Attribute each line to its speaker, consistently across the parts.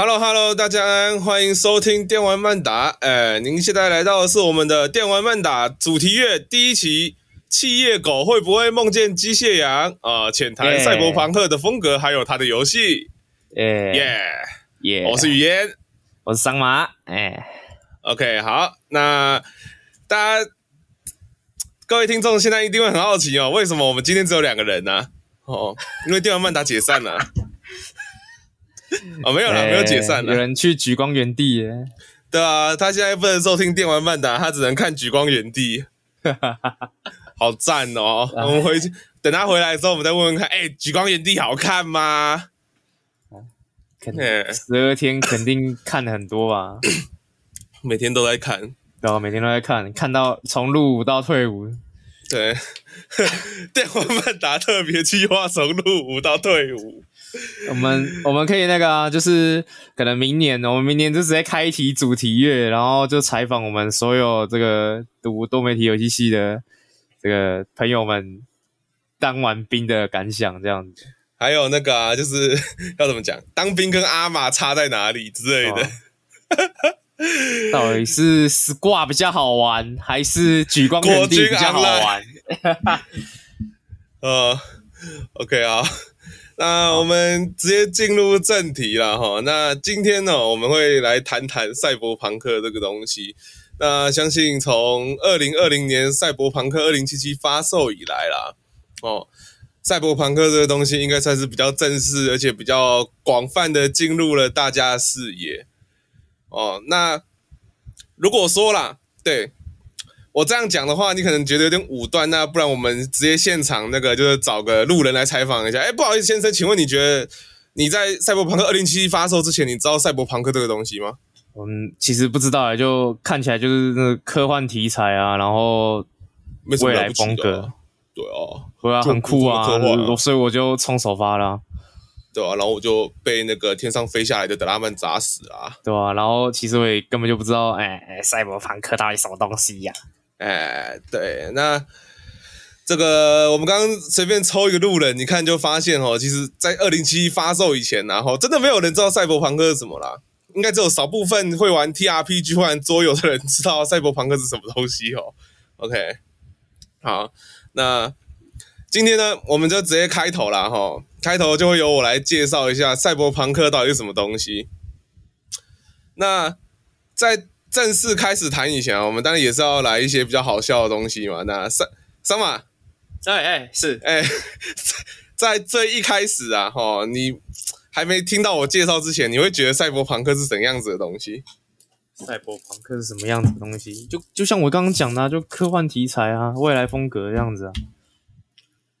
Speaker 1: Hello，Hello，大家安，欢迎收听电玩慢打。呃，您现在来到的是我们的电玩慢打主题乐第一期。企业狗会不会梦见机械羊？啊，浅谈赛博朋克的风格，还有他的游戏。
Speaker 2: 耶
Speaker 1: 耶
Speaker 2: 耶！
Speaker 1: 我是雨嫣，
Speaker 2: 我是桑马。哎
Speaker 1: ，OK，好，那大家各位听众现在一定会很好奇哦，为什么我们今天只有两个人呢、啊？哦，因为电玩慢打解散了。哦，没有了，没有解散了。
Speaker 2: 有人去举光原地耶。
Speaker 1: 对啊，他现在不能收听电玩慢打，他只能看举光原地。好赞哦！我们回去等他回来的时候，我们再问问看。哎，举光原地好看吗？
Speaker 2: 肯定十二天肯定看很多吧。
Speaker 1: 每天都在看，
Speaker 2: 然后每天都在看，看到从入伍到退伍。
Speaker 1: 对，电玩曼打特别计划从入伍到退伍。
Speaker 2: 我 们我们可以那个啊，就是可能明年，我们明年就直接开一题主题乐，然后就采访我们所有这个读多媒体游戏系的这个朋友们当完兵的感想，这样子。
Speaker 1: 还有那个啊，就是要怎么讲，当兵跟阿玛差在哪里之类的。
Speaker 2: 哦、到底是 Squad 比较好玩，还是举光园地比较好玩？
Speaker 1: 呃，OK 啊。那我们直接进入正题了哈。那今天呢，我们会来谈谈赛博朋克这个东西。那相信从二零二零年赛博朋克二零七七发售以来啦，哦，赛博朋克这个东西应该算是比较正式，而且比较广泛的进入了大家的视野。哦，那如果说啦，对。我这样讲的话，你可能觉得有点武断，那不然我们直接现场那个，就是找个路人来采访一下。哎，不好意思，先生，请问你觉得你在赛博朋克二零七七发售之前，你知道赛博朋克这个东西吗？
Speaker 2: 嗯，其实不知道，就看起来就是那科幻题材啊，然后未来风格，
Speaker 1: 对啊，
Speaker 2: 对啊，很酷啊，所以我就冲首发了，
Speaker 1: 对啊，然后我就被那个天上飞下来的德拉曼砸死啊，
Speaker 2: 对啊，然后其实我也根本就不知道，哎，赛博朋克到底什么东西呀？
Speaker 1: 哎，对，那这个我们刚刚随便抽一个路人，你看就发现哦，其实，在二零七七发售以前，然后真的没有人知道赛博朋克是什么啦，应该只有少部分会玩 TRPG 或玩桌游的人知道赛博朋克是什么东西哦。OK，好，那今天呢，我们就直接开头啦哈，开头就会由我来介绍一下赛博朋克到底是什么东西。那在正式开始谈以前啊，我们当然也是要来一些比较好笑的东西嘛。那三三马，
Speaker 2: 哎哎是
Speaker 1: 哎，在最一开始啊，哈，你还没听到我介绍之前，你会觉得赛博朋克是怎样子的东西？
Speaker 2: 赛博朋克是什么样子的东西？就就像我刚刚讲的，就科幻题材啊，未来风格这样子啊，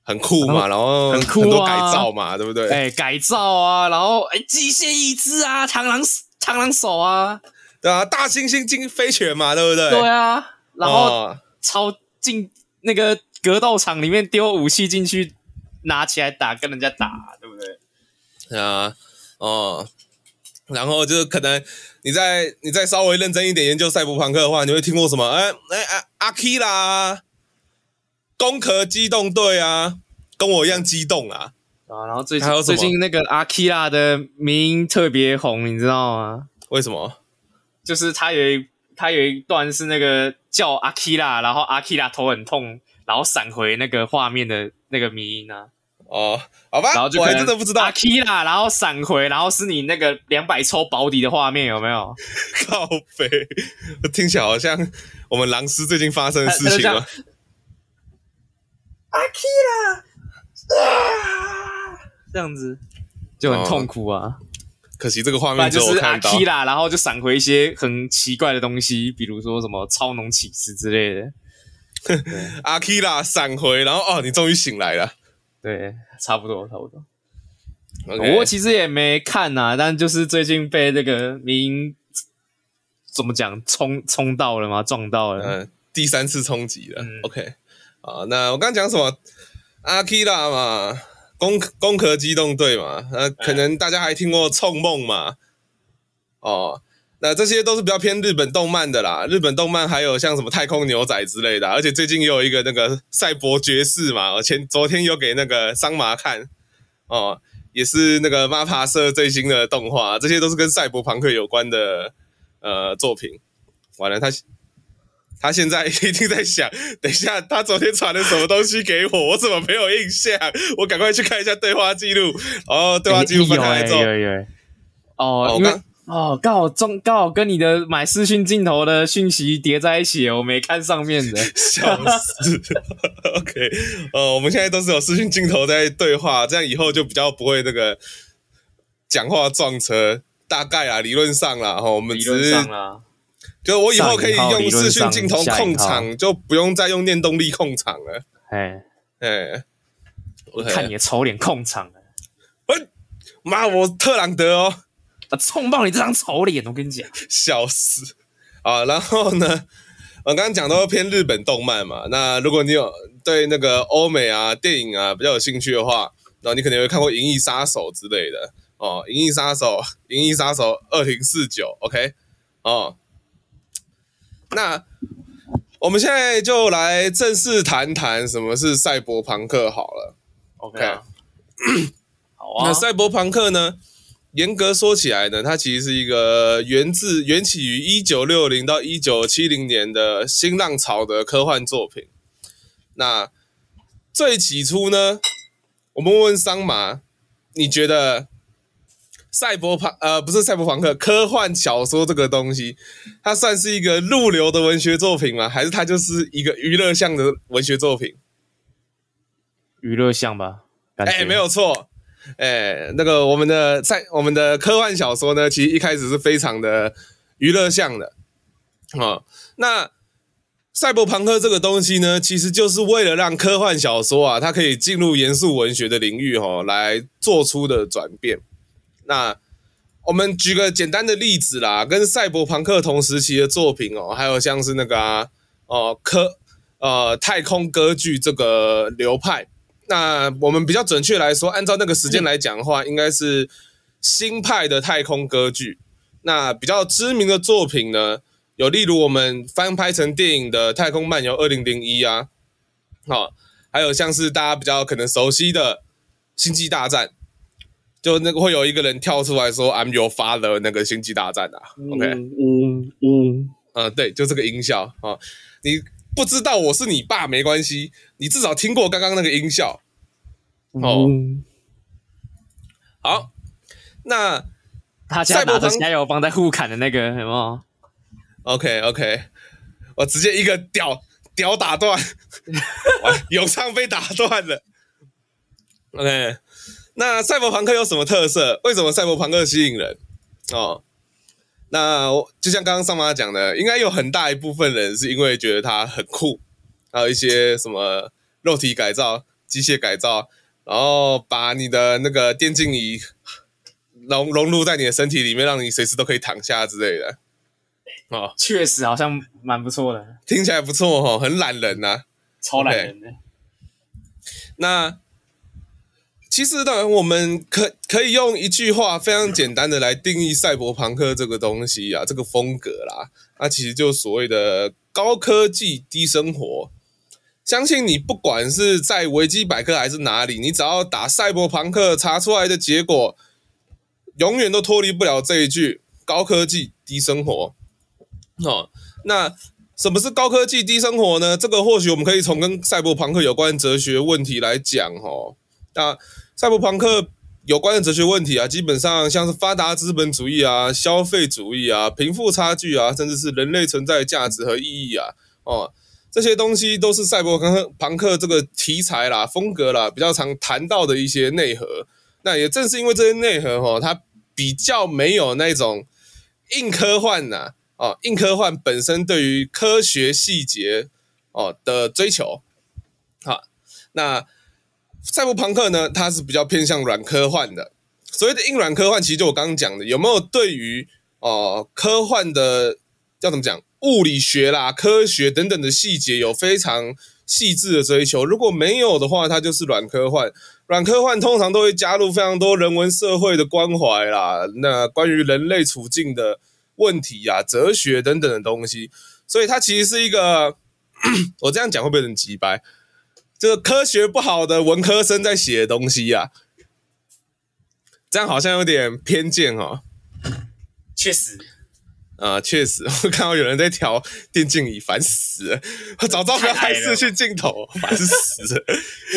Speaker 1: 很酷嘛，然后很酷啊，很多改造嘛，对不对？
Speaker 2: 哎，改造啊，然后哎，机械翼肢啊，螳螂螳螂手啊。
Speaker 1: 对啊，大猩猩进飞拳嘛，对不对？
Speaker 2: 对啊，然后超进那个格斗场里面丢武器进去，拿起来打，跟人家打，对不对？
Speaker 1: 对啊，哦，然后就是可能你再你再稍微认真一点研究赛博朋克的话，你会听过什么？哎哎哎，阿基拉，攻壳机动队啊，跟我一样激动啊！
Speaker 2: 啊，然后最近最近那个阿基拉的名特别红，你知道吗？
Speaker 1: 为什么？
Speaker 2: 就是他有一他有一段是那个叫阿基拉，然后阿基拉头很痛，然后闪回那个画面的那个迷音啊。
Speaker 1: 哦，好吧，
Speaker 2: 然后就
Speaker 1: 我还真的不知道
Speaker 2: 阿基拉，然后闪回，然后是你那个两百抽保底的画面，有没有？
Speaker 1: 靠北，听起来好像我们狼师最近发生的事情了。
Speaker 2: 阿基拉，啊，这样子就很痛苦啊。哦
Speaker 1: 可惜这个画面
Speaker 2: 就是阿基拉，然后就闪回一些很奇怪的东西，比如说什么超能启示之类的。
Speaker 1: 阿基拉闪回，然后哦，你终于醒来了。
Speaker 2: 对，差不多，差不多。我其实也没看呐、啊，但就是最近被这个名怎么讲冲冲到了嘛，撞到了，
Speaker 1: 嗯，第三次冲击了。嗯、OK，啊，那我刚刚讲什么？阿基拉嘛。攻攻壳机动队嘛，那可能大家还听过冲梦嘛，哦，那这些都是比较偏日本动漫的啦。日本动漫还有像什么太空牛仔之类的，而且最近也有一个那个赛博爵士嘛，我前昨天有给那个桑麻看，哦，也是那个 MAPPA 社最新的动画，这些都是跟赛博朋克有关的呃作品。完了，他他现在 一定在想，等一下他昨天传了什么东西给我，我怎么没有印象？我赶快去看一下对话记录。哦，对话记录分开来之后，
Speaker 2: 哦，因为。哦，刚好中刚好跟你的买视讯镜头的讯息叠在一起，我没看上面的，
Speaker 1: 笑死。OK，呃，我们现在都是有视讯镜头在对话，这样以后就比较不会那个讲话撞车。大概啊，理论上啦，哈，我们只是
Speaker 2: 理论上啦，
Speaker 1: 就我以后可以用视讯镜头控场，就不用再用念动力控场了。
Speaker 2: 哎
Speaker 1: 哎，
Speaker 2: 我看你的丑脸控场了。
Speaker 1: 喂，妈，我特朗德哦。
Speaker 2: 啊！冲爆你这张丑脸！我跟你讲，
Speaker 1: 笑死啊！然后呢，我刚刚讲都偏日本动漫嘛。那如果你有对那个欧美啊电影啊比较有兴趣的话，那你可能会看过《银翼杀手》之类的哦，《银翼杀手》《银翼杀手二零四九》OK 哦。那我们现在就来正式谈谈什么是赛博朋克好了。OK，
Speaker 2: 好啊。
Speaker 1: 那赛博朋克呢？严格说起来呢，它其实是一个源自源起于一九六零到一九七零年的新浪潮的科幻作品。那最起初呢，我们问问桑麻，你觉得赛博朋呃不是赛博朋克科幻小说这个东西，它算是一个入流的文学作品吗？还是它就是一个娱乐向的文学作品？
Speaker 2: 娱乐向吧，
Speaker 1: 哎、欸，没有错。哎，那个我们的赛我们的科幻小说呢，其实一开始是非常的娱乐向的，哦，那赛博朋克这个东西呢，其实就是为了让科幻小说啊，它可以进入严肃文学的领域，哦，来做出的转变。那我们举个简单的例子啦，跟赛博朋克同时期的作品哦，还有像是那个啊，哦科呃太空歌剧这个流派。那我们比较准确来说，按照那个时间来讲的话，应该是新派的太空歌剧。那比较知名的作品呢，有例如我们翻拍成电影的《太空漫游二零零一》啊，好，还有像是大家比较可能熟悉的《星际大战》，就那个会有一个人跳出来说 “I'm your father” 那个《星际大战》啊。OK，
Speaker 2: 嗯嗯嗯，
Speaker 1: 呃，对，就这个音效啊，你。不知道我是你爸没关系，你至少听过刚刚那个音效哦。
Speaker 2: 嗯、
Speaker 1: 好，那
Speaker 2: 他家拿着加油棒在互砍的那个有没有
Speaker 1: ？OK OK，我直接一个屌屌打断，有唱被打断了。OK，那赛博朋克有什么特色？为什么赛博朋克吸引人？哦。那就像刚刚上妈讲的，应该有很大一部分人是因为觉得它很酷，还有一些什么肉体改造、机械改造，然后把你的那个电竞仪融融入在你的身体里面，让你随时都可以躺下之类的。哦，
Speaker 2: 确实好像蛮不错的，
Speaker 1: 听起来不错哦，很懒人呐、啊，
Speaker 2: 超懒人的。Okay.
Speaker 1: 那。其实呢，我们可可以用一句话非常简单的来定义赛博朋克这个东西啊，这个风格啦，那其实就所谓的高科技低生活。相信你不管是在维基百科还是哪里，你只要打赛博朋克，查出来的结果永远都脱离不了这一句高科技低生活。哦，那什么是高科技低生活呢？这个或许我们可以从跟赛博朋克有关哲学问题来讲哦。那赛博朋克有关的哲学问题啊，基本上像是发达资本主义啊、消费主义啊、贫富差距啊，甚至是人类存在的价值和意义啊，哦，这些东西都是赛博朋克朋克这个题材啦、风格啦比较常谈到的一些内核。那也正是因为这些内核哈，它比较没有那种硬科幻呐、哦，硬科幻本身对于科学细节哦的追求，好，那。赛博朋克呢，它是比较偏向软科幻的。所谓的硬软科幻，其实就我刚刚讲的，有没有对于哦、科幻的叫怎么讲物理学啦、科学等等的细节有非常细致的追求？如果没有的话，它就是软科幻。软科幻通常都会加入非常多人文社会的关怀啦，那关于人类处境的问题呀、啊、哲学等等的东西。所以它其实是一个，我这样讲会不会很直白？这个科学不好的文科生在写的东西呀、这样好像有点偏见哦。
Speaker 2: 确实，
Speaker 1: 啊、呃，确实，我看到有人在调电竞椅，烦死了！我早知道不要拍视讯镜头，烦死了！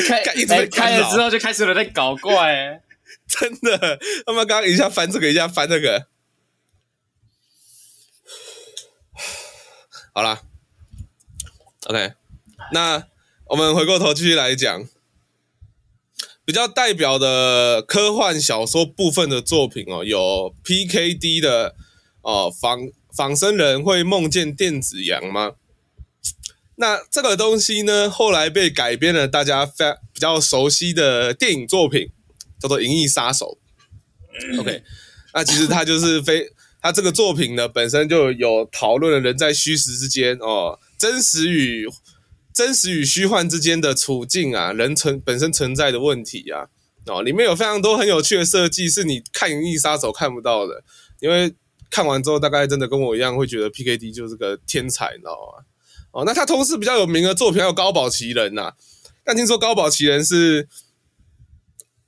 Speaker 2: 开一直开，了之后就开始有人在搞怪、欸，
Speaker 1: 真的，他们刚刚一下翻这个，一下翻那个。好啦，OK，那我们回过头继续来讲，比较代表的科幻小说部分的作品哦，有 PKD 的哦，仿仿生人会梦见电子羊吗？那这个东西呢，后来被改编了，大家非比较熟悉的电影作品，叫做《银翼杀手》。OK，那其实它就是非。他这个作品呢，本身就有讨论了人在虚实之间哦，真实与真实与虚幻之间的处境啊，人存本身存在的问题啊，哦，里面有非常多很有趣的设计，是你看《银翼杀手》看不到的，因为看完之后，大概真的跟我一样会觉得 PKD 就是个天才，你知道吗？哦，那他同时比较有名的作品还有《高堡奇人》呐，但听说《高堡奇人》是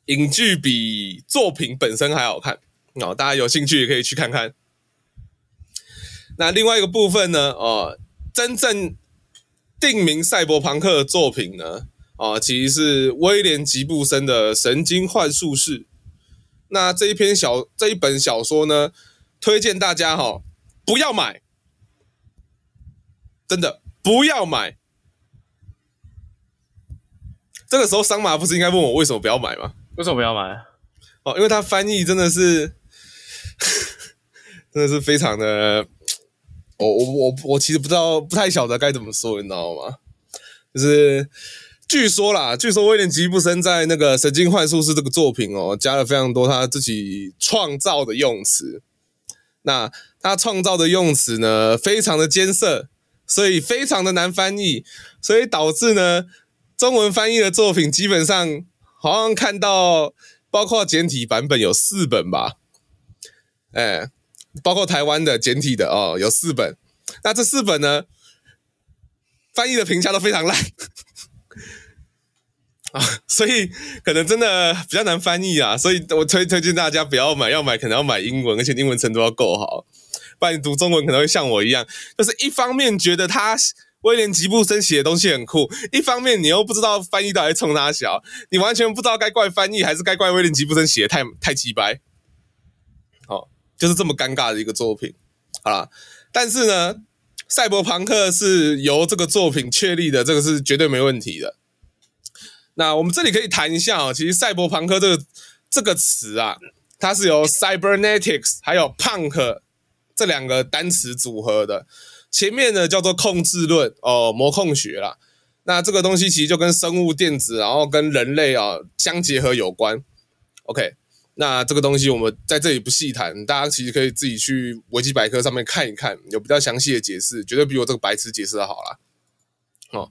Speaker 1: 影剧比作品本身还好看哦，大家有兴趣也可以去看看。那另外一个部分呢？哦，真正定名赛博朋克的作品呢？啊，其实是威廉吉布森的《神经幻术士》。那这一篇小这一本小说呢，推荐大家哈、哦，不要买，真的不要买。这个时候，桑麻不是应该问我为什么不要买吗？
Speaker 2: 为什么不要买？
Speaker 1: 哦，因为他翻译真的是，真的是非常的。我我我我其实不知道，不太晓得该怎么说，你知道吗？就是据说啦，据说威廉吉布森在那个《神经幻术师》这个作品哦，加了非常多他自己创造的用词。那他创造的用词呢，非常的艰涩，所以非常的难翻译，所以导致呢，中文翻译的作品基本上好像看到，包括简体版本有四本吧，哎。包括台湾的简体的哦，有四本。那这四本呢，翻译的评价都非常烂 啊，所以可能真的比较难翻译啊。所以我推推荐大家不要买，要买可能要买英文，而且英文程度要够好。不然你读中文可能会像我一样，就是一方面觉得他威廉吉布森写的东西很酷，一方面你又不知道翻译到底冲他小，你完全不知道该怪翻译还是该怪威廉吉布森写的太太鸡掰。就是这么尴尬的一个作品，好啦，但是呢，赛博朋克是由这个作品确立的，这个是绝对没问题的。那我们这里可以谈一下哦，其实赛博朋克这个这个词啊，它是由 cybernetics 还有 punk 这两个单词组合的。前面呢叫做控制论哦，模控学啦。那这个东西其实就跟生物电子，然后跟人类啊相结合有关。OK。那这个东西我们在这里不细谈，大家其实可以自己去维基百科上面看一看，有比较详细的解释，绝对比我这个白痴解释的好啦。哦，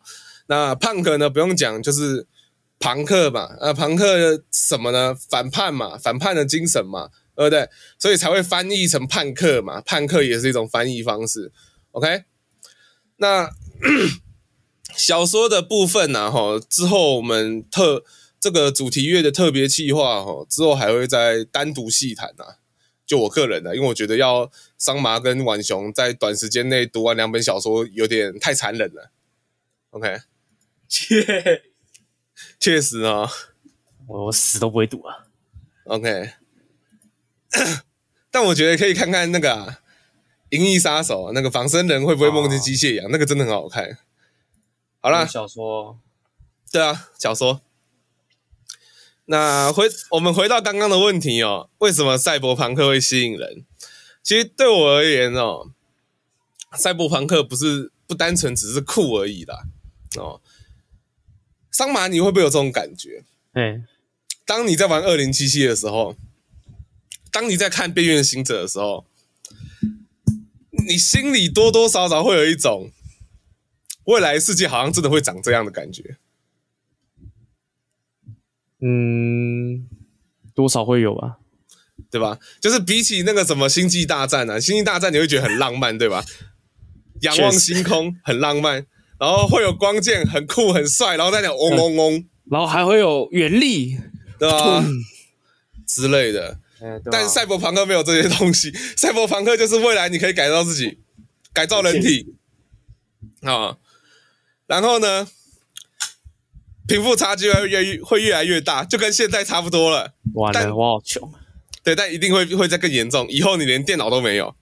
Speaker 1: 那胖克呢不用讲，就是朋克嘛，呃，朋克什么呢？反叛嘛，反叛的精神嘛，对不对？所以才会翻译成叛客嘛，叛客也是一种翻译方式。OK，那 小说的部分呢，哈，之后我们特。这个主题乐的特别企划哦，之后还会再单独细谈呐。就我个人的，因为我觉得要桑麻跟浣熊在短时间内读完两本小说有点太残忍了。OK，
Speaker 2: 确，
Speaker 1: 确实啊，
Speaker 2: 我死都不会读啊。
Speaker 1: OK，但我觉得可以看看那个《银翼杀手》那个仿生人会不会梦见机械羊，那个真的很好看。好啦，
Speaker 2: 小说，
Speaker 1: 对啊，小说。那回我们回到刚刚的问题哦，为什么赛博朋克会吸引人？其实对我而言哦，赛博朋克不是不单纯只是酷而已啦哦。桑麻，你会不会有这种感觉？
Speaker 2: 哎，
Speaker 1: 当你在玩二零七七的时候，当你在看《边缘行者》的时候，你心里多多少少会有一种未来世界好像真的会长这样的感觉。
Speaker 2: 嗯，多少会有吧，
Speaker 1: 对吧？就是比起那个什么星际大战啊，星际大战你会觉得很浪漫，对吧？仰望星空很浪漫，然后会有光剑很酷很帅，然后再讲嗡嗡嗡，
Speaker 2: 然后还会有原力，
Speaker 1: 对吧？之类的。
Speaker 2: 欸啊、
Speaker 1: 但赛博朋克没有这些东西，赛博朋克就是未来你可以改造自己，改造人体。啊、哦，然后呢，贫富差距会越会越来越大，就跟现在差不多了。
Speaker 2: 完了，但我好穷。
Speaker 1: 对，但一定会会再更严重，以后你连电脑都没有。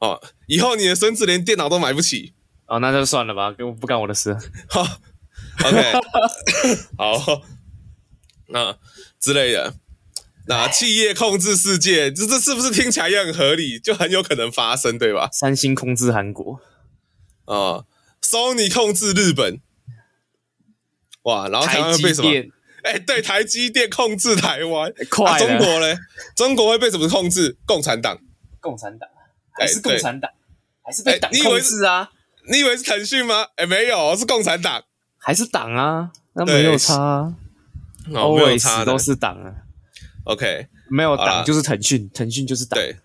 Speaker 1: 哦，以后你的孙子连电脑都买不起。
Speaker 2: 哦，那就算了吧，跟不干我的事。
Speaker 1: 好，OK，好，那之类的。那企业控制世界，这这是不是听起来也很合理？就很有可能发生，对吧？
Speaker 2: 三星控制韩国，
Speaker 1: 啊，Sony 控制日本，哇，然后台湾会被什么？哎、欸，对，台积电控制台湾，
Speaker 2: 快、啊！
Speaker 1: 中国嘞？中国会被什么控制？共产党？
Speaker 2: 共产党？还是共产党？欸、还是被党控制啊？
Speaker 1: 你以为是腾讯吗？哎、欸，没有，是共产党，
Speaker 2: 还是党啊？那没有差、啊，哦，没有差，都是党啊。
Speaker 1: OK，
Speaker 2: 没有党就是腾讯，腾讯就是党。
Speaker 1: 对，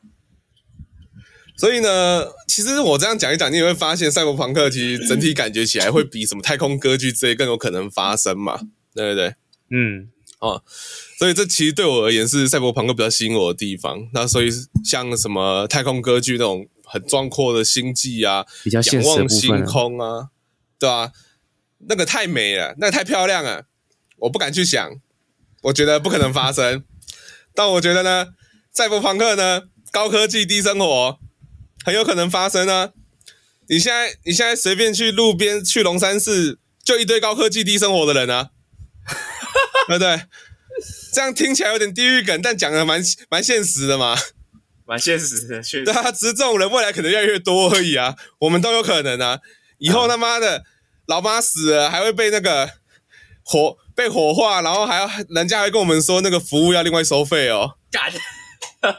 Speaker 1: 所以呢，其实我这样讲一讲，你也会发现，赛博朋克其实整体感觉起来会比什么太空歌剧之类更有可能发生嘛？对不对？
Speaker 2: 嗯，
Speaker 1: 哦，所以这其实对我而言是赛博朋克比较吸引我的地方。那所以像什么太空歌剧那种很壮阔的星际啊，
Speaker 2: 比较
Speaker 1: 仰望星空啊，对啊，那个太美了，那个太漂亮了，我不敢去想，我觉得不可能发生。但我觉得呢，赛博朋克呢，高科技低生活很有可能发生啊！你现在你现在随便去路边去龙山寺，就一堆高科技低生活的人啊，对不对？这样听起来有点地狱梗，但讲的蛮蛮现实的嘛，
Speaker 2: 蛮现实的，确实。
Speaker 1: 对啊，只是这种人未来可能越来越多而已啊，我们都有可能啊。以后他妈的老妈死了，还会被那个火。被火化，然后还要人家还跟我们说那个服务要另外收费哦。干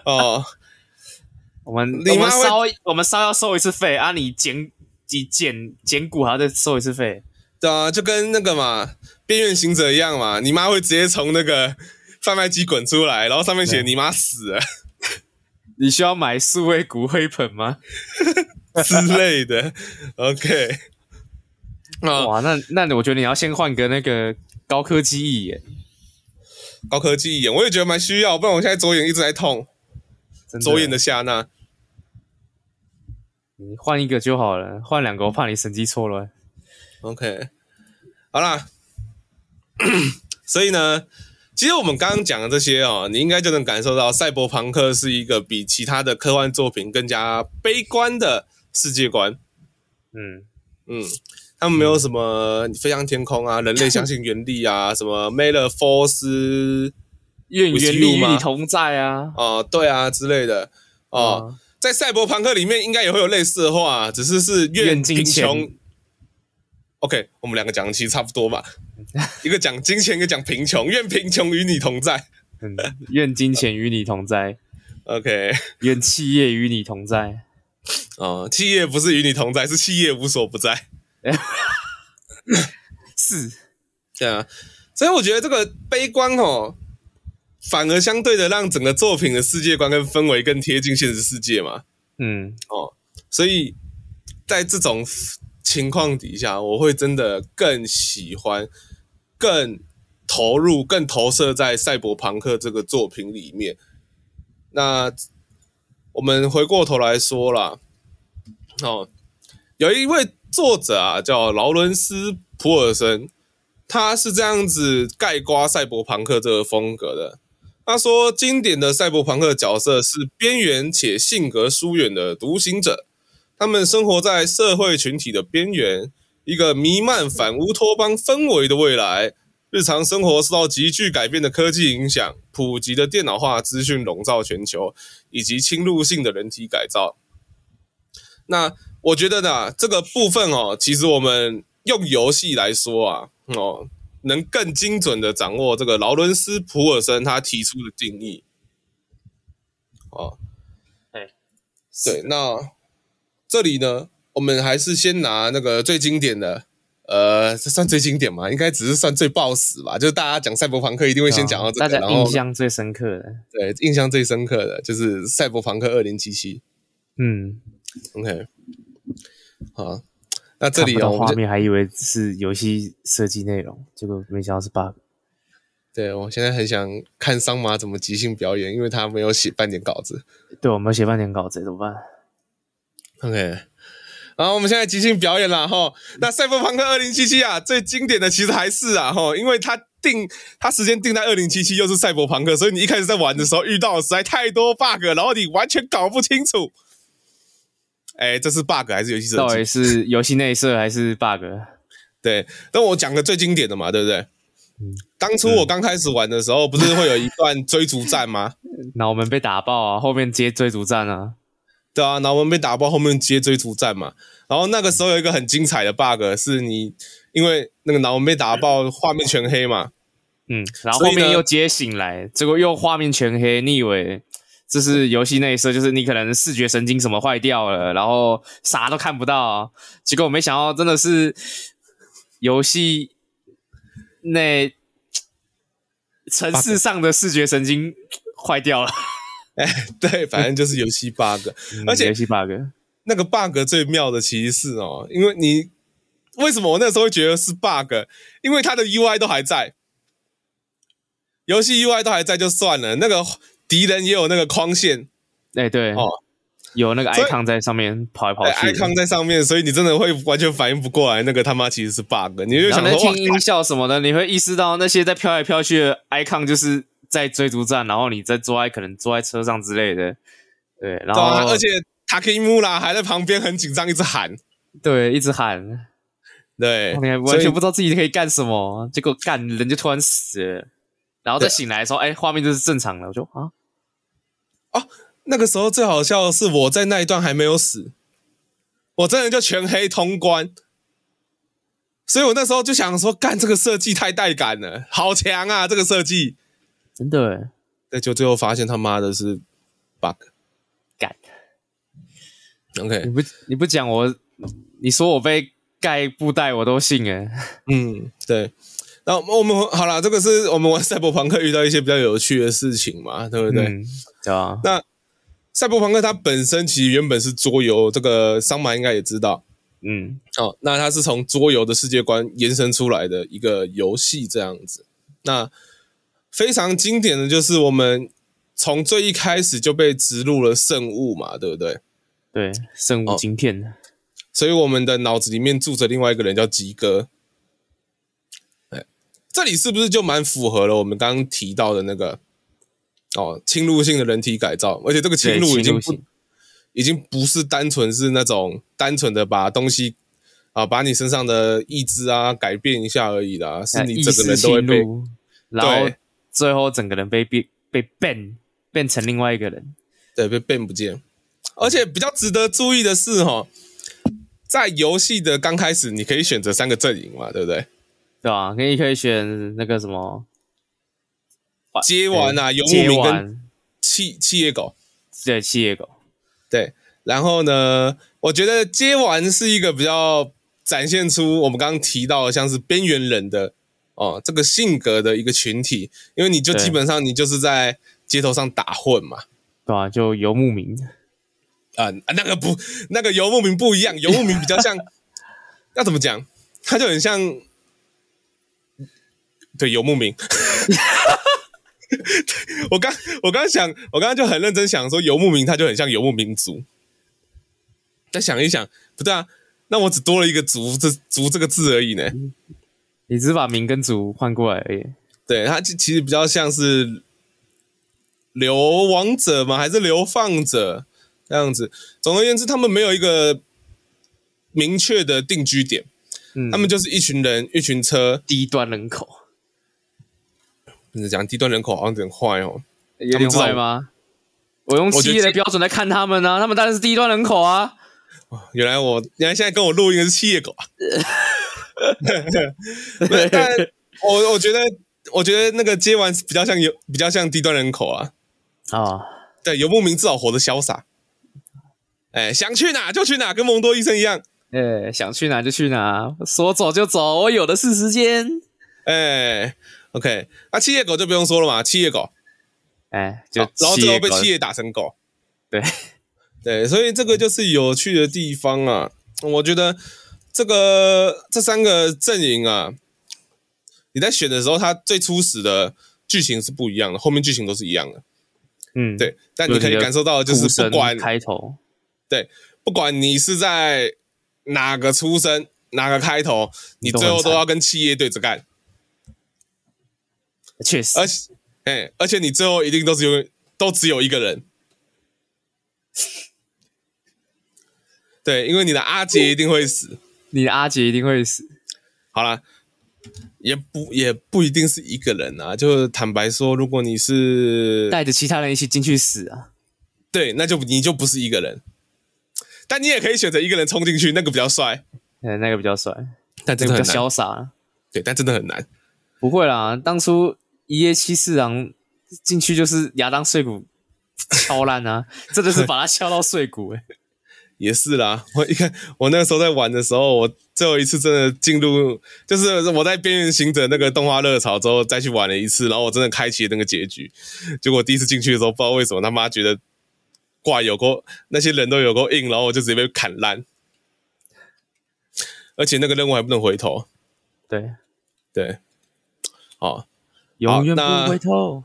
Speaker 1: 哦，
Speaker 2: 我们你们烧我们烧要收一次费啊，你捡你捡捡骨还要再收一次费。
Speaker 1: 对啊，就跟那个嘛边缘行者一样嘛，你妈会直接从那个贩卖机滚出来，然后上面写你妈死了。
Speaker 2: 你需要买数位骨灰盆吗？
Speaker 1: 之类的。OK。
Speaker 2: 哇，那那我觉得你要先换个那个。高科技一眼，
Speaker 1: 高科技一眼，我也觉得蛮需要，不然我现在左眼一直在痛，左眼的下那，
Speaker 2: 你换一个就好了，换两个我怕你神经错乱。
Speaker 1: OK，好啦，所以呢，其实我们刚刚讲的这些哦，你应该就能感受到赛博朋克是一个比其他的科幻作品更加悲观的世界观。
Speaker 2: 嗯
Speaker 1: 嗯。他们没有什么飞向天空啊，人类相信原力啊，什么 May the Force
Speaker 2: 愿原力与你同在啊，
Speaker 1: 哦、呃，对啊之类的哦、呃嗯，在赛博朋克里面应该也会有类似的话，只是是愿贫穷。OK，我们两个讲的其实差不多吧，一个讲金钱，一个讲贫穷，愿贫穷与你同在，
Speaker 2: 嗯，愿金钱与你同在。
Speaker 1: OK，
Speaker 2: 愿企业与你同在。
Speaker 1: 哦、呃，企业不是与你同在，是企业无所不在。
Speaker 2: 是，
Speaker 1: 对啊，所以我觉得这个悲观哦，反而相对的让整个作品的世界观跟氛围更贴近现实世界嘛。
Speaker 2: 嗯，
Speaker 1: 哦，所以在这种情况底下，我会真的更喜欢、更投入、更投射在赛博朋克这个作品里面。那我们回过头来说啦，哦，有一位。作者啊，叫劳伦斯·普尔森，他是这样子概括赛博朋克这个风格的。他说，经典的赛博朋克角色是边缘且性格疏远的独行者，他们生活在社会群体的边缘，一个弥漫反乌托邦氛围的未来。日常生活受到急剧改变的科技影响，普及的电脑化资讯笼罩全球，以及侵入性的人体改造。那我觉得呢，这个部分哦，其实我们用游戏来说啊，哦，能更精准的掌握这个劳伦斯·普尔森他提出的定义。哦，
Speaker 2: 对，
Speaker 1: 对，那这里呢，我们还是先拿那个最经典的，呃，这算最经典嘛？应该只是算最爆死吧。就是大家讲赛博朋克一定会先讲到这个，
Speaker 2: 大家印象最深刻的，
Speaker 1: 对，印象最深刻的就是赛博朋克二零七七。
Speaker 2: 嗯
Speaker 1: ，OK。好，那这里哦，
Speaker 2: 画面还以为是游戏设计内容，结果没想到是 bug。
Speaker 1: 对，我现在很想看桑马怎么即兴表演，因为他没有写半点稿子。
Speaker 2: 对，我没有写半点稿子，怎么办
Speaker 1: ？OK，然后我们现在即兴表演了哈。那赛博朋克二零七七啊，最经典的其实还是啊哈，因为他定他时间定在二零七七，又是赛博朋克，所以你一开始在玩的时候遇到的实在太多 bug，然后你完全搞不清楚。哎，这是 bug 还是游戏设计？
Speaker 2: 到底是游戏内设还是 bug？
Speaker 1: 对，那我讲个最经典的嘛，对不对？嗯，当初我刚开始玩的时候，不是会有一段追逐战吗？
Speaker 2: 脑门被打爆啊，后面接追逐战啊。
Speaker 1: 对啊，脑门被打爆，后面接追逐战嘛。然后那个时候有一个很精彩的 bug，是你因为那个脑门被打爆，画面全黑嘛。
Speaker 2: 嗯，然后后面又接醒来，结果又画面全黑，你以为？这是游戏内设，就是你可能视觉神经什么坏掉了，然后啥都看不到。结果我没想到，真的是游戏那城市上的视觉神经坏掉了。
Speaker 1: 哎，对，反正就是游戏 bug，而且
Speaker 2: 游戏 bug
Speaker 1: 那个 bug 最妙的其实是哦，因为你为什么我那时候会觉得是 bug？因为它的 UI 都还在，游戏 UI 都还在就算了，那个。敌人也有那个框线，
Speaker 2: 哎、欸，对，哦，有那个 icon 在上面跑来跑去
Speaker 1: ，icon 在上面，所以你真的会完全反应不过来，那个他妈其实是 bug。你就想说
Speaker 2: 听音效什么的，你会意识到那些在飘来飘去的 icon 就是在追逐战，然后你在坐在可能坐在车上之类的，对，然后、
Speaker 1: 啊、而且塔克伊木拉还在旁边很紧张，一直喊，
Speaker 2: 对，一直喊，
Speaker 1: 对，
Speaker 2: 你还完全不知道自己可以干什么，结果干人就突然死了，然后再醒来的时候，哎，画面就是正常的，我就啊。
Speaker 1: 哦，那个时候最好笑的是，我在那一段还没有死，我真的就全黑通关，所以我那时候就想说，干这个设计太带感了，好强啊！这个设计
Speaker 2: 真的，
Speaker 1: 那，就最后发现他妈的是 bug，
Speaker 2: 干。
Speaker 1: OK，
Speaker 2: 你不你不讲我，你说我被盖布袋我都信哎。
Speaker 1: 嗯，对。然后我们好了，这个是我们玩赛博朋克遇到一些比较有趣的事情嘛，对不对？
Speaker 2: 嗯、对啊。
Speaker 1: 那赛博朋克它本身其实原本是桌游，这个桑马应该也知道。
Speaker 2: 嗯，
Speaker 1: 哦，那它是从桌游的世界观延伸出来的一个游戏这样子。那非常经典的就是我们从最一开始就被植入了圣物嘛，对不对？
Speaker 2: 对，圣物晶片、哦。
Speaker 1: 所以我们的脑子里面住着另外一个人叫吉哥。哎这里是不是就蛮符合了我们刚刚提到的那个哦，侵入性的人体改造？而且这个侵入已经不已经不是单纯是那种单纯的把东西啊，把你身上的意志啊改变一下而已啦，是你整个人都会被，
Speaker 2: 然后最后整个人被变被 ban 变成另外一个人，
Speaker 1: 对，被 ban 不见。而且比较值得注意的是哈，在游戏的刚开始，你可以选择三个阵营嘛，对不对？
Speaker 2: 对吧？可以可以选那个什么
Speaker 1: 接完啊，游牧民跟企企业狗，
Speaker 2: 对，企业狗，
Speaker 1: 对。然后呢，我觉得接完是一个比较展现出我们刚刚提到的像是边缘人的哦这个性格的一个群体，因为你就基本上你就是在街头上打混嘛，
Speaker 2: 对啊？就游牧民
Speaker 1: 啊，那个不，那个游牧民不一样，游牧民比较像，要怎么讲？他就很像。对，游牧民。我刚我刚想，我刚刚就很认真想说，游牧民他就很像游牧民族。再想一想，不对啊，那我只多了一个族“族”这“族”这个字而已呢。
Speaker 2: 你只是把“民”跟“族”换过来而已。
Speaker 1: 对，他其实比较像是流亡者嘛？还是流放者这样子？总而言之，他们没有一个明确的定居点，嗯，他们就是一群人，一群车，
Speaker 2: 低端人口。
Speaker 1: 你讲低端人口好像有点坏哦，
Speaker 2: 有点坏吗？我用企业的标准来看他们呢、啊，他们当然是低端人口啊。
Speaker 1: 原来我，原来现在跟我录音的是企业狗啊。但我我觉得，我觉得那个接完比较像有比较像低端人口啊。
Speaker 2: 啊、哦，
Speaker 1: 对，游牧民至少活得潇洒。哎，想去哪就去哪，跟蒙多医生一样。
Speaker 2: 哎，想去哪就去哪，说走就走，我有的是时间。
Speaker 1: 哎。OK，那、啊、企业狗就不用说了嘛，七叶狗，
Speaker 2: 哎，就
Speaker 1: 然后最后被七叶打成狗，
Speaker 2: 对
Speaker 1: 对，所以这个就是有趣的地方啊。我觉得这个这三个阵营啊，你在选的时候，它最初始的剧情是不一样的，后面剧情都是一样的。
Speaker 2: 嗯，
Speaker 1: 对。但你可以感受到的就是，不管
Speaker 2: 开头，
Speaker 1: 对，不管你是在哪个出生，哪个开头，你最后都要跟企业对着干。
Speaker 2: 确实，
Speaker 1: 而且，哎，而且你最后一定都是有，都只有一个人。对，因为你的阿杰一定会死，
Speaker 2: 你的阿杰一定会死。
Speaker 1: 好啦，也不也不一定是一个人啊。就坦白说，如果你是
Speaker 2: 带着其他人一起进去死啊，
Speaker 1: 对，那就你就不是一个人。但你也可以选择一个人冲进去，那个比较帅。
Speaker 2: 对，那个比较帅，
Speaker 1: 但真的很
Speaker 2: 比较潇洒。
Speaker 1: 对，但真的很难。
Speaker 2: 不会啦，当初一夜七次郎进去就是亚当碎骨敲烂啊，真的是把他敲到碎骨诶、欸
Speaker 1: 也是啦，我一看，我那个时候在玩的时候，我最后一次真的进入，就是我在《边缘行者》那个动画热潮之后再去玩了一次，然后我真的开启了那个结局。结果第一次进去的时候，不知道为什么他妈觉得怪有够，那些人都有够硬，然后我就直接被砍烂，而且那个任务还不能回头。
Speaker 2: 对
Speaker 1: 对，哦，
Speaker 2: 永远不回头。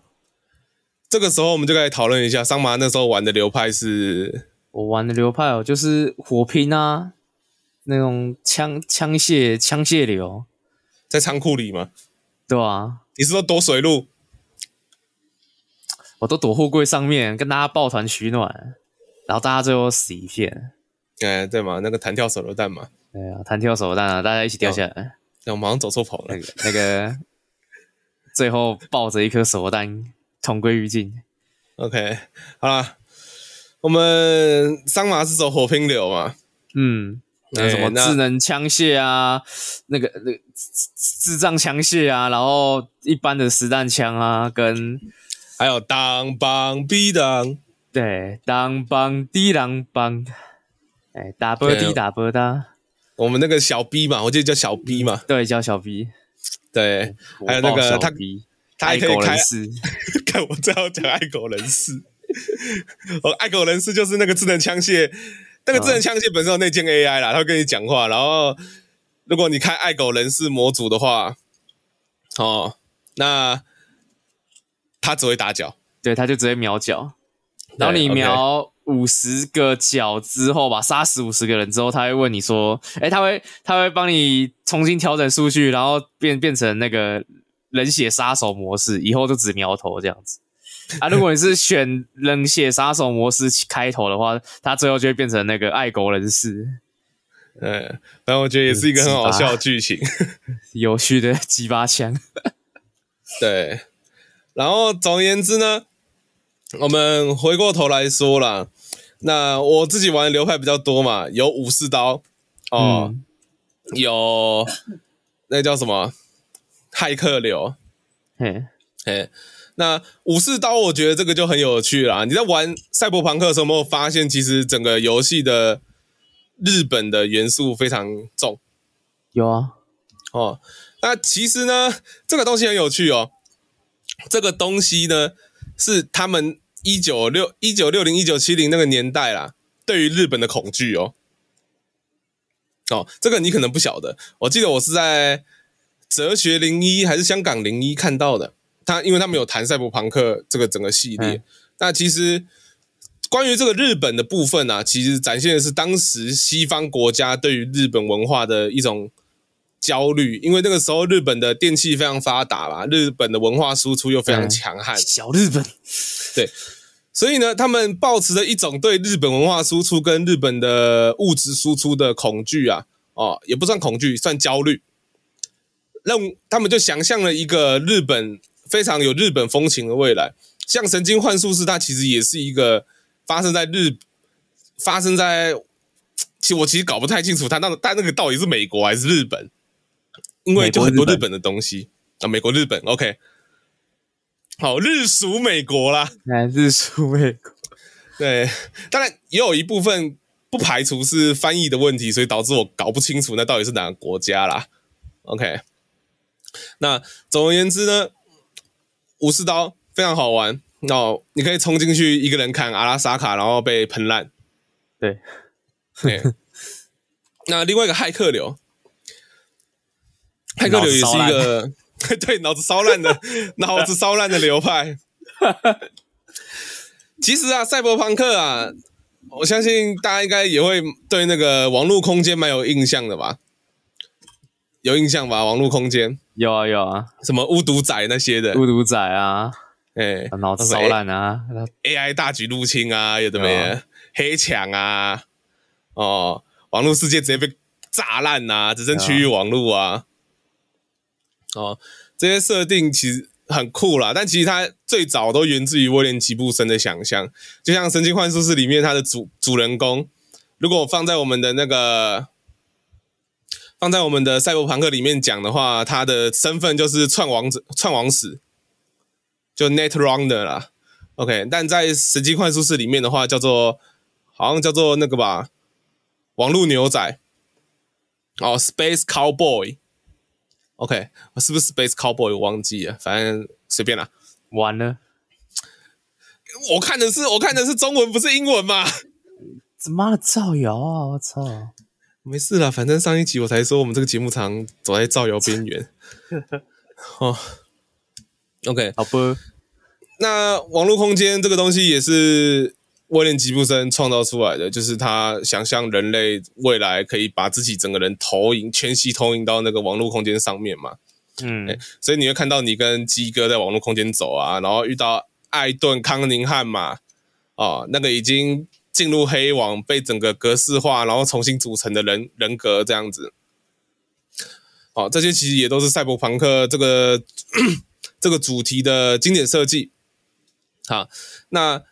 Speaker 1: 这个时候我们就可以讨论一下，桑麻那时候玩的流派是。
Speaker 2: 我玩的流派哦，就是火拼啊，那种枪枪械枪械流，
Speaker 1: 在仓库里吗？
Speaker 2: 对啊，
Speaker 1: 你是说躲水路？
Speaker 2: 我都躲货柜上面，跟大家抱团取暖，然后大家最后死一片。
Speaker 1: 哎、欸，对嘛，那个弹跳手榴弹嘛。
Speaker 2: 对啊，弹跳手榴弹啊，大家一起掉下来。
Speaker 1: 那、哦、我马上走错跑了。
Speaker 2: 那个那个，最后抱着一颗手榴弹同归于尽。
Speaker 1: OK，好了。我们桑麻是走火拼流嘛？
Speaker 2: 嗯，那什么智能枪械啊，那个那个智障枪械啊，然后一般的实弹枪啊，跟
Speaker 1: 还有当邦逼当，
Speaker 2: 对，当邦滴当邦，哎，打波 D 打波哒，
Speaker 1: 我们那个小 B 嘛，我记得叫小 B 嘛，
Speaker 2: 对，叫小 B，
Speaker 1: 对，还有那个他他还可以开，
Speaker 2: 人 士
Speaker 1: 看我最后讲爱狗人士。哦，爱狗人士就是那个智能枪械，那个智能枪械本身有内建 AI 啦，他会跟你讲话。然后，如果你开爱狗人士模组的话，哦，那他只会打脚，
Speaker 2: 对，他就直接秒脚。然后你瞄五十个角之后吧，杀死五十个人之后，他会问你说：“诶，他会他会帮你重新调整数据，然后变变成那个冷血杀手模式，以后就只瞄头这样子。”啊，如果你是选冷血杀手模式开头的话，他最后就会变成那个爱狗人士。
Speaker 1: 嗯，然后我觉得也是一个很好笑的剧情，
Speaker 2: 有趣的鸡巴枪。
Speaker 1: 对，然后总而言之呢，我们回过头来说啦，那我自己玩的流派比较多嘛，有武士刀哦，嗯、有那叫什么骇客流，
Speaker 2: 嘿，
Speaker 1: 嘿。那武士刀，我觉得这个就很有趣啦。你在玩赛博朋克的时候，有没有发现其实整个游戏的日本的元素非常重？
Speaker 2: 有啊，
Speaker 1: 哦，那其实呢，这个东西很有趣哦。这个东西呢，是他们一九六一九六零一九七零那个年代啦，对于日本的恐惧哦。哦，这个你可能不晓得。我记得我是在哲学零一还是香港零一看到的。他因为他们有谈赛博朋克这个整个系列，嗯、那其实关于这个日本的部分啊，其实展现的是当时西方国家对于日本文化的一种焦虑，因为那个时候日本的电器非常发达啦，日本的文化输出又非常强悍，
Speaker 2: 小日本，
Speaker 1: 对，所以呢，他们抱持着一种对日本文化输出跟日本的物质输出的恐惧啊，哦，也不算恐惧，算焦虑，让他们就想象了一个日本。非常有日本风情的未来，像《神经幻术师》，它其实也是一个发生在日，发生在，其实我其实搞不太清楚，它那但那个到底是美国还是日本？因为就很多日本的东西啊，美国日本，OK，好，日属美国啦，
Speaker 2: 来日属美国，
Speaker 1: 对，当然也有一部分不排除是翻译的问题，所以导致我搞不清楚那到底是哪个国家啦，OK，那总而言之呢。武士刀非常好玩，哦，你可以冲进去一个人砍阿拉萨卡，然后被喷烂。
Speaker 2: 对，
Speaker 1: 对。那另外一个骇客流，骇客流也是一个 对，脑子烧烂的，脑子烧烂的流派。其实啊，赛博朋克啊，我相信大家应该也会对那个网络空间蛮有印象的吧？有印象吧？网络空间
Speaker 2: 有啊有啊，
Speaker 1: 什么巫毒仔那些的，
Speaker 2: 巫毒仔啊，
Speaker 1: 哎，
Speaker 2: 脑子烧烂啊
Speaker 1: ，AI 大举入侵啊，有的没的，黑墙啊，哦，网络世界直接被炸烂啊，只剩区域网络啊，哦，这些设定其实很酷啦，但其实它最早都源自于威廉吉布森的想象，就像《神经幻术士》里面它的主主人公，如果放在我们的那个。放在我们的赛博朋克里面讲的话，他的身份就是串网者、串网死，就 Net Runner 啦。OK，但在《神经幻术士》里面的话，叫做好像叫做那个吧，网络牛仔。哦，Space Cowboy。OK，我是不是 Space Cowboy？我忘记了，反正随便啦。
Speaker 2: 完了，
Speaker 1: 我看的是我看的是中文，不是英文嘛？
Speaker 2: 怎么造谣啊！我操！
Speaker 1: 没事啦，反正上一集我才说我们这个节目常走在造谣边缘。哦，OK，
Speaker 2: 好不？
Speaker 1: 那网络空间这个东西也是威廉吉布森创造出来的，就是他想象人类未来可以把自己整个人投影、全息投影到那个网络空间上面嘛。嗯、欸，所以你会看到你跟鸡哥在网络空间走啊，然后遇到艾顿康宁汉嘛，哦，那个已经。进入黑网，被整个格式化，然后重新组成的人人格这样子，哦，这些其实也都是赛博朋克这个 这个主题的经典设计。好，那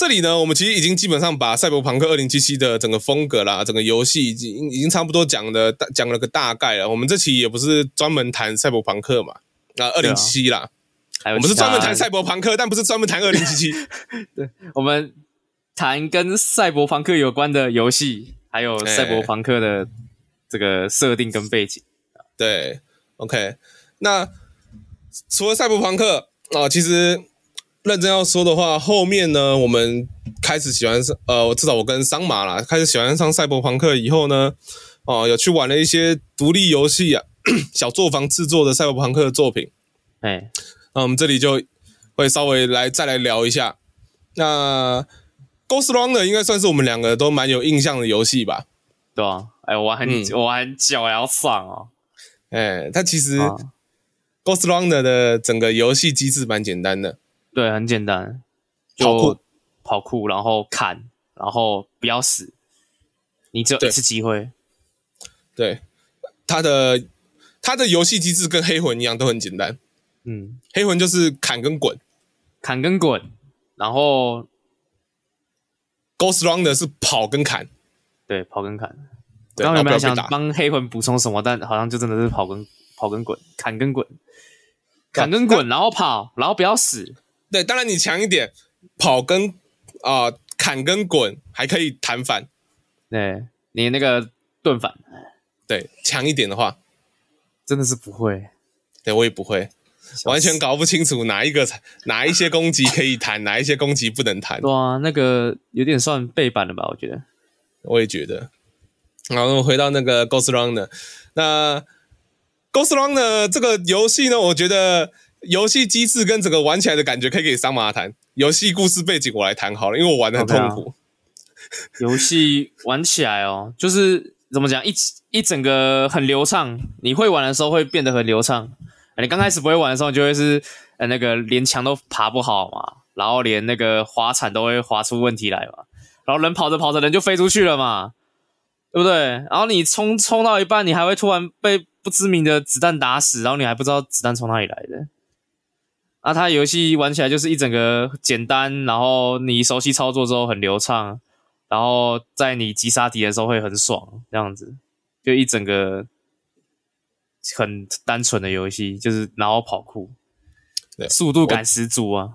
Speaker 1: 这里呢，我们其实已经基本上把赛博朋克2077的整个风格啦，整个游戏已经已经差不多讲的讲了个大概了。我们这期也不是专门谈赛博朋克嘛，那2077啦，我们是专门谈赛博朋克，但不是专门谈2077。
Speaker 2: 对，我们。谈跟赛博朋克有关的游戏，还有赛博朋克的这个设定跟背景。
Speaker 1: 对，OK。那除了赛博朋克啊，其实认真要说的话，后面呢，我们开始喜欢上，呃，至少我跟桑马啦，开始喜欢上赛博朋克以后呢，哦、呃，有去玩了一些独立游戏啊，小作坊制作的赛博朋克的作品。哎，那我们这里就会稍微来再来聊一下。那 Ghost Runner 应该算是我们两个都蛮有印象的游戏吧？
Speaker 2: 对啊，哎，我很、嗯、我还脚要上哦。
Speaker 1: 哎，它其实、啊、Ghost Runner 的整个游戏机制蛮简单的，
Speaker 2: 对，很简单，跑酷，跑酷，然后砍，然后不要死，你只有一次机会。
Speaker 1: 对，他的他的游戏机制跟黑魂一样，都很简单。嗯，黑魂就是砍跟滚，
Speaker 2: 砍跟滚，然后。
Speaker 1: Ghost Runner 是跑跟砍，
Speaker 2: 对，跑跟砍。刚刚有没有想帮黑魂补充什么？但好像就真的是跑跟跑跟滚，砍跟滚，砍跟滚，然后跑，然后不要死。
Speaker 1: 对，当然你强一点，跑跟啊、呃、砍跟滚还可以弹反。
Speaker 2: 对，你那个盾反，
Speaker 1: 对，强一点的话，
Speaker 2: 真的是不会。
Speaker 1: 对，我也不会。完全搞不清楚哪一个哪一些攻击可以弹，哪一些攻击不能弹。
Speaker 2: 对啊，那个有点算背板了吧？我觉得，
Speaker 1: 我也觉得。然后回到那个 Ghost Runner，那 Ghost Runner 这个游戏呢，我觉得游戏机制跟整个玩起来的感觉可以给桑麻谈。游戏故事背景我来谈好了，因为我玩得很痛苦。
Speaker 2: 游戏、啊、玩起来哦，就是怎么讲，一一整个很流畅。你会玩的时候会变得很流畅。你刚开始不会玩的时候，就会是呃那个连墙都爬不好嘛，然后连那个滑铲都会滑出问题来嘛，然后人跑着跑着人就飞出去了嘛，对不对？然后你冲冲到一半，你还会突然被不知名的子弹打死，然后你还不知道子弹从哪里来的。啊，它游戏玩起来就是一整个简单，然后你熟悉操作之后很流畅，然后在你击杀敌的时候会很爽，这样子就一整个。很单纯的游戏，就是然后跑酷，对，速度感十足啊！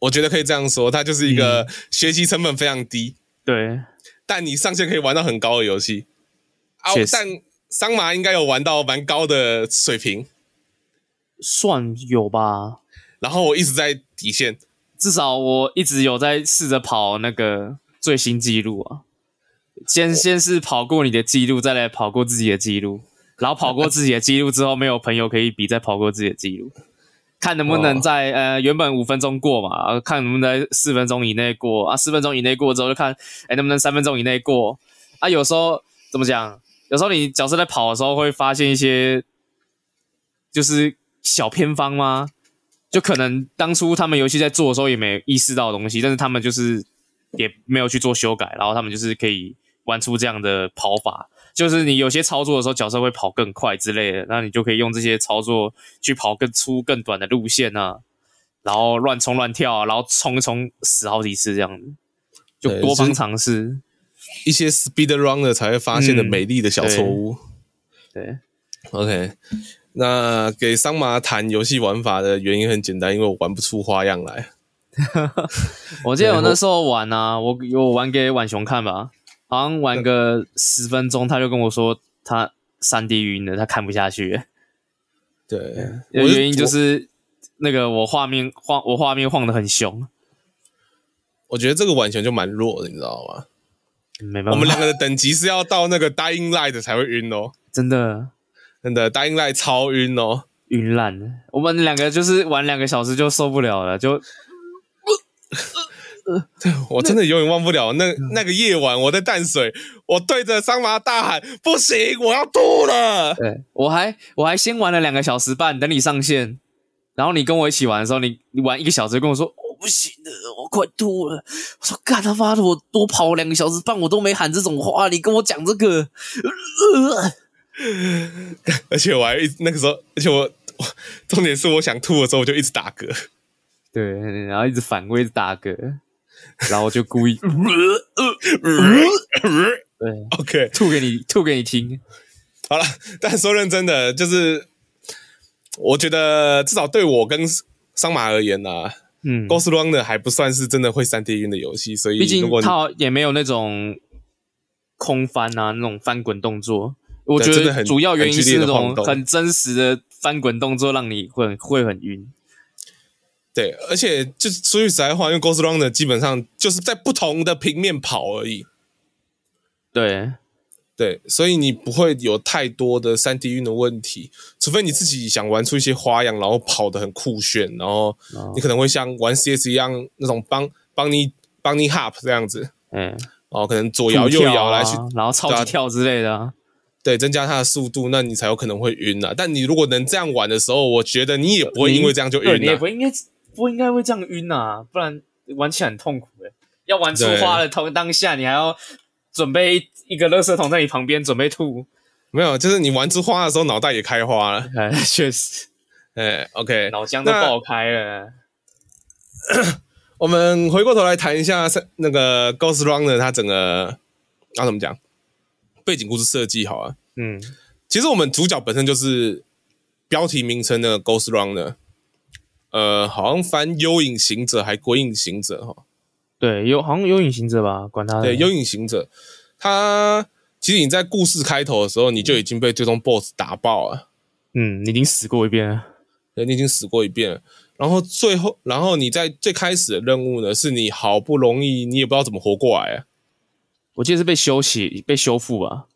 Speaker 1: 我觉得可以这样说，它就是一个学习成本非常低，
Speaker 2: 对，
Speaker 1: 但你上线可以玩到很高的游戏。啊，但桑麻应该有玩到蛮高的水平，
Speaker 2: 算有吧。
Speaker 1: 然后我一直在底线，
Speaker 2: 至少我一直有在试着跑那个最新纪录啊。先先是跑过你的记录，再来跑过自己的记录。然后跑过自己的记录之后，没有朋友可以比，再跑过自己的记录，看能不能在、哦、呃原本五分钟过嘛，看能不能在四分钟以内过啊，四分钟以内过之后就看哎能不能三分钟以内过啊，有时候怎么讲？有时候你角色在跑的时候会发现一些就是小偏方吗？就可能当初他们游戏在做的时候也没意识到的东西，但是他们就是也没有去做修改，然后他们就是可以玩出这样的跑法。就是你有些操作的时候，角色会跑更快之类的，那你就可以用这些操作去跑更粗、更短的路线啊，然后乱冲乱跳啊，然后冲一冲死好几次这样子，就多方尝试
Speaker 1: 一些 speed runner 才会发现的美丽的小
Speaker 2: 错误。对
Speaker 1: ，OK。那给桑麻谈游戏玩法的原因很简单，因为我玩不出花样来。
Speaker 2: 我记得我那时候玩啊，我有玩给婉雄看吧，好像玩个十分钟，他就跟我说他三 D 晕了，他看不下去。
Speaker 1: 对，
Speaker 2: 原因就是那个我画面晃，我画面晃的很凶。
Speaker 1: 我觉得这个婉雄就蛮弱的，你知道吗？
Speaker 2: 没办法，
Speaker 1: 我们两个的等级是要到那个 Dying Light 才会晕哦，
Speaker 2: 真的。
Speaker 1: 真的，Dying Light 超晕哦，
Speaker 2: 晕烂了。我们两个就是玩两个小时就受不了了，就，
Speaker 1: 我真的永远忘不了那那个夜晚，我在淡水，我对着桑麻大喊：“不行，我要吐了！”
Speaker 2: 对，我还我还先玩了两个小时半，等你上线，然后你跟我一起玩的时候，你你玩一个小时就跟我说：“我不行了，我快吐了。”我说：“干他妈的，我多跑两个小时半，我都没喊这种话，你跟我讲这个。呃”
Speaker 1: 而且我还一直那个时候，而且我，我重点是我想吐的时候，我就一直打嗝，
Speaker 2: 对，然后一直反胃，一直打嗝，然后我就故意，对
Speaker 1: ，OK，
Speaker 2: 吐给你吐给你听。
Speaker 1: 好了，但说认真的，就是我觉得至少对我跟桑马而言呢、啊，嗯，Ghost Runner 还不算是真的会三 D 晕的游戏，所以
Speaker 2: 毕竟它也没有那种空翻啊，那种翻滚动作。我觉得主要原因是那种很真实的翻滚动作，让你会会很晕。
Speaker 1: 对，而且就是说句实在话，因为 Ghost Runner 基本上就是在不同的平面跑而已。
Speaker 2: 对，
Speaker 1: 对，所以你不会有太多的三 D 晕的问题，除非你自己想玩出一些花样，然后跑得很酷炫，然后你可能会像玩 CS 一样那种帮帮你帮你 hop 这样子，嗯，哦，可能左摇右摇来去，
Speaker 2: 然后超级跳之类的啊。
Speaker 1: 对，增加它的速度，那你才有可能会晕啊。但你如果能这样玩的时候，我觉得你也不会因为这样就晕、啊。
Speaker 2: 你也不应该不应该会这样晕啊，不然玩起来很痛苦诶。要玩出花的同当下，你还要准备一个垃圾桶在你旁边准备吐。
Speaker 1: 没有，就是你玩出花的时候，脑袋也开花了。
Speaker 2: 哎，确实。
Speaker 1: 哎，OK，
Speaker 2: 脑浆都爆开了。
Speaker 1: 我们回过头来谈一下那个 Ghost Runner 它整个要、啊、怎么讲？背景故事设计好啊，嗯，其实我们主角本身就是标题名称的 Ghost Runner，呃，好像翻幽影行者还鬼影行者哈，
Speaker 2: 对，有好像幽影行者吧，管他。
Speaker 1: 对，幽影行者，他其实你在故事开头的时候，你就已经被最终 BOSS 打爆了，
Speaker 2: 嗯，你已经死过一遍了，
Speaker 1: 对，你已经死过一遍了，然后最后，然后你在最开始的任务呢，是你好不容易，你也不知道怎么活过来啊。
Speaker 2: 我记得是被修起、被修复吧，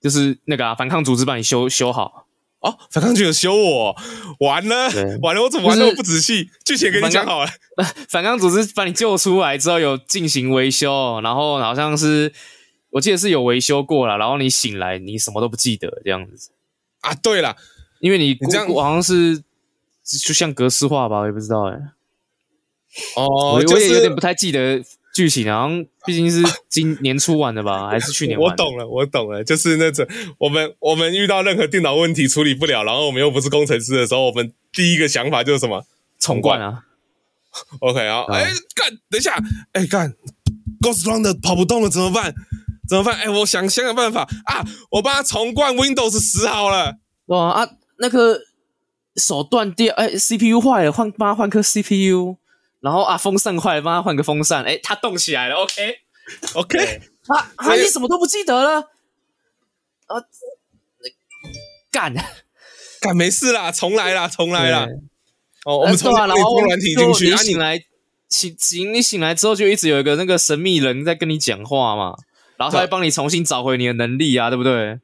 Speaker 2: 就是那个、啊、反抗组织把你修修好
Speaker 1: 哦。反抗组织修我，完了，完了，我怎么玩那么不仔细？剧情给你讲好了。
Speaker 2: 反抗组织把你救出来之后，有进行维修，然后好像是我记得是有维修过了，然后你醒来，你什么都不记得这样子
Speaker 1: 啊。对了，
Speaker 2: 因为你你这样好像是就像格式化吧，我也不知道哎。哦，就是、我也有点不太记得。剧情好像毕竟是今年初玩的吧，还是去年？
Speaker 1: 我懂了，我懂了，就是那种我们我们遇到任何电脑问题处理不了，然后我们又不是工程师的时候，我们第一个想法就是什么？
Speaker 2: 重灌啊
Speaker 1: ！OK 啊，哎干，等一下，哎干，Ghost Runner 跑不动了怎么办？怎么办？哎，我想想个办法啊！我帮他重灌 Windows 十好了。
Speaker 2: 哇啊，那个手断掉，哎，CPU 坏了，换帮他换颗 CPU。然后啊，风扇坏了，帮他换个风扇。哎，他动起来了，OK，OK。啊啊，你什么都不记得了？啊，干
Speaker 1: 干没事啦，重来啦，重来啦。哦，我们重
Speaker 2: 来，然后
Speaker 1: 软体进去。
Speaker 2: 你醒来，醒醒，你醒来之后就一直有一个那个神秘人在跟你讲话嘛，然后他会帮你重新找回你的能力啊，对不对？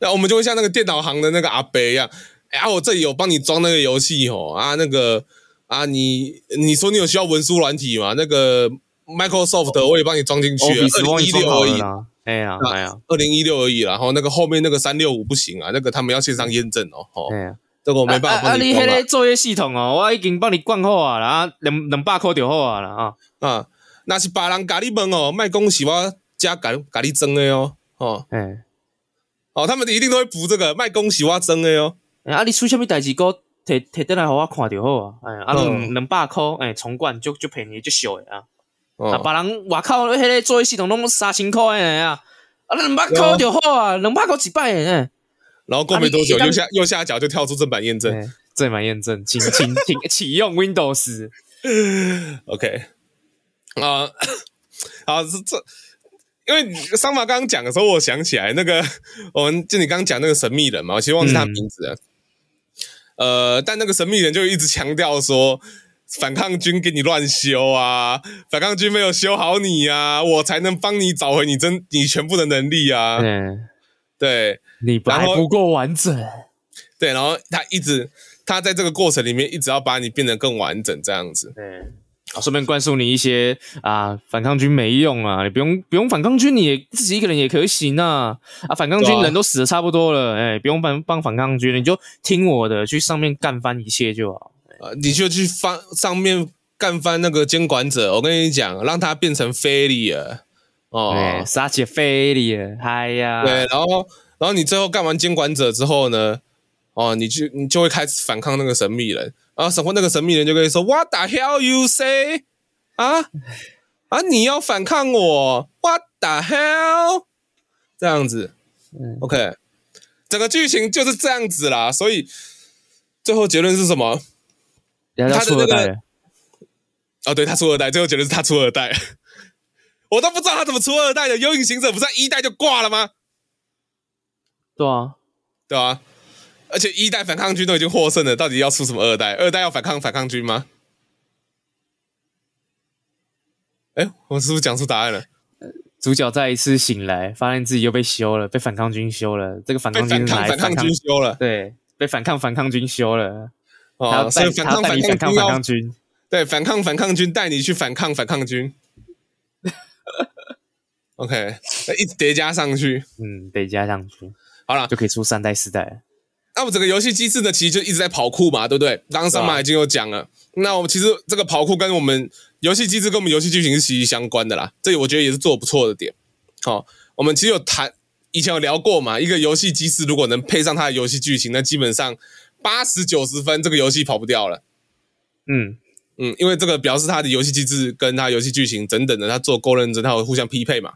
Speaker 1: 那我们就会像那个电脑行的那个阿伯一样，哎、啊，我这里有帮你装那个游戏哦，啊，那个啊，你你说你有需要文书软体吗？那个 Microsoft 我也帮你装进去了，二零一六而已，
Speaker 2: 哎呀哎呀，
Speaker 1: 二零一六而已，然后那个后面那个三六五不行啊，那个他们要线上验证哦，哦，
Speaker 2: 哎呀，
Speaker 1: 这个我没办法帮你啊。
Speaker 2: 啊，你那个作业系统哦，我已经帮你灌好啊，然后两两百块就好啊了啊
Speaker 1: 啊，那是别人咖喱问哦，卖恭喜我加咖咖喱蒸的哟，哦，
Speaker 2: 哎。
Speaker 1: 哦，他们一定都会补这个卖恭喜我真的哟。
Speaker 2: 哎，啊，你出什么代志？哥，提提得来互我看就好啊。哎，啊，两两百块，哎，重灌就就便宜就俗的啊。啊，别人外口迄个作业系统拢三千块的啊，啊，两百块就好啊，两百块几百哎。
Speaker 1: 然后过没多久，右下右下角就跳出正版验证，
Speaker 2: 正版验证，请请请 启用 Windows。
Speaker 1: OK，啊，好，这这。因为桑马刚刚讲的时候，我想起来那个，我们就你刚刚讲那个神秘人嘛，我其实忘记他名字了。嗯、呃，但那个神秘人就一直强调说，反抗军给你乱修啊，反抗军没有修好你啊，我才能帮你找回你真你全部的能力啊。
Speaker 2: 嗯，
Speaker 1: 对，
Speaker 2: 你还不够完整。
Speaker 1: 对，然后他一直他在这个过程里面一直要把你变得更完整，这样子。
Speaker 2: 对。啊，顺便灌输你一些啊，反抗军没用啊，你不用不用反抗军，你也自己一个人也可以行啊。啊，反抗军人都死的差不多了，哎、啊欸，不用帮帮反抗军，你就听我的，去上面干翻一切就好。
Speaker 1: 啊，你就去翻上面干翻那个监管者，我跟你讲，让他变成 failure 哦，
Speaker 2: 杀起 failure，哎呀，
Speaker 1: 对，然后然后你最后干完监管者之后呢，哦，你就你就会开始反抗那个神秘人。啊！什么那个神秘人就跟你说：“What the hell you say？啊啊！你要反抗我？What the hell？这样子，嗯，OK，整个剧情就是这样子啦。所以最后结论是什么？
Speaker 2: 他出二代。
Speaker 1: 哦，对，他出二代。最后结论是他出二代。我都不知道他怎么出二代的。幽影行者不是在一代就挂了吗？
Speaker 2: 对啊，
Speaker 1: 对啊。而且一代反抗军都已经获胜了，到底要出什么二代？二代要反抗反抗军吗？哎，我是不是讲出答案了？
Speaker 2: 主角再一次醒来，发现自己又被修了，被反抗军修了。这个反抗军来
Speaker 1: 反抗军修了，
Speaker 2: 对，被反抗反抗军修了。
Speaker 1: 哦，所以反抗反抗
Speaker 2: 反抗军，
Speaker 1: 对，反抗反抗军带你去反抗反抗军。OK，一直叠加上去，
Speaker 2: 嗯，叠加上去，
Speaker 1: 好了，
Speaker 2: 就可以出三代四代了。
Speaker 1: 那我整个游戏机制呢，其实就一直在跑酷嘛，对不对？刚刚上马已经有讲了。啊、那我们其实这个跑酷跟我们游戏机制跟我们游戏剧情是息息相关的啦。这里我觉得也是做不错的点。好、哦，我们其实有谈，以前有聊过嘛。一个游戏机制如果能配上它的游戏剧情，那基本上八十九十分，这个游戏跑不掉了。
Speaker 2: 嗯
Speaker 1: 嗯，因为这个表示它的游戏机制跟它游戏剧情等等的，它做够认真，它会互相匹配嘛。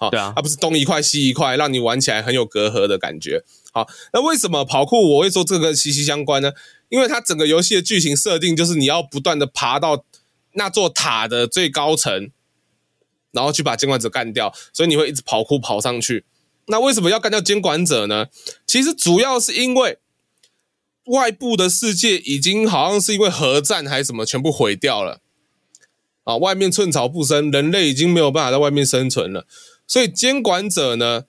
Speaker 1: 好、哦，
Speaker 2: 对啊，
Speaker 1: 它不是东一块西一块，让你玩起来很有隔阂的感觉。好，那为什么跑酷我会说这个息息相关呢？因为它整个游戏的剧情设定就是你要不断的爬到那座塔的最高层，然后去把监管者干掉，所以你会一直跑酷跑上去。那为什么要干掉监管者呢？其实主要是因为外部的世界已经好像是因为核战还是什么全部毁掉了啊，外面寸草不生，人类已经没有办法在外面生存了，所以监管者呢，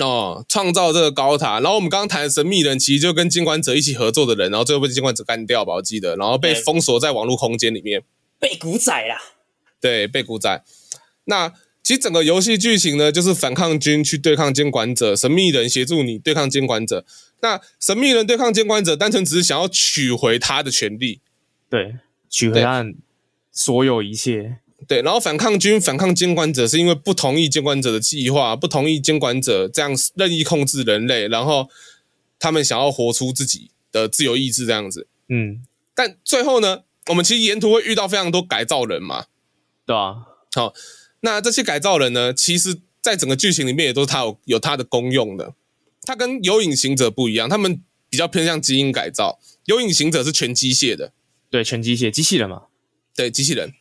Speaker 1: 哦，创造这个高塔，然后我们刚刚谈的神秘人，其实就跟监管者一起合作的人，然后最后被监管者干掉吧，我记得，然后被封锁在网络空间里面，
Speaker 2: 被古仔啦，
Speaker 1: 对，被古仔。那其实整个游戏剧情呢，就是反抗军去对抗监管者，神秘人协助你对抗监管者。那神秘人对抗监管者，单纯只是想要取回他的权利，
Speaker 2: 对，取回他所有一切。
Speaker 1: 对，然后反抗军反抗监管者，是因为不同意监管者的计划，不同意监管者这样任意控制人类，然后他们想要活出自己的自由意志这样子。
Speaker 2: 嗯，
Speaker 1: 但最后呢，我们其实沿途会遇到非常多改造人嘛。
Speaker 2: 对啊，
Speaker 1: 好，那这些改造人呢，其实在整个剧情里面也都是他有有他的功用的。他跟有隐形者不一样，他们比较偏向基因改造，有隐形者是全机械的，
Speaker 2: 对，全机械机器人嘛，
Speaker 1: 对，机器人。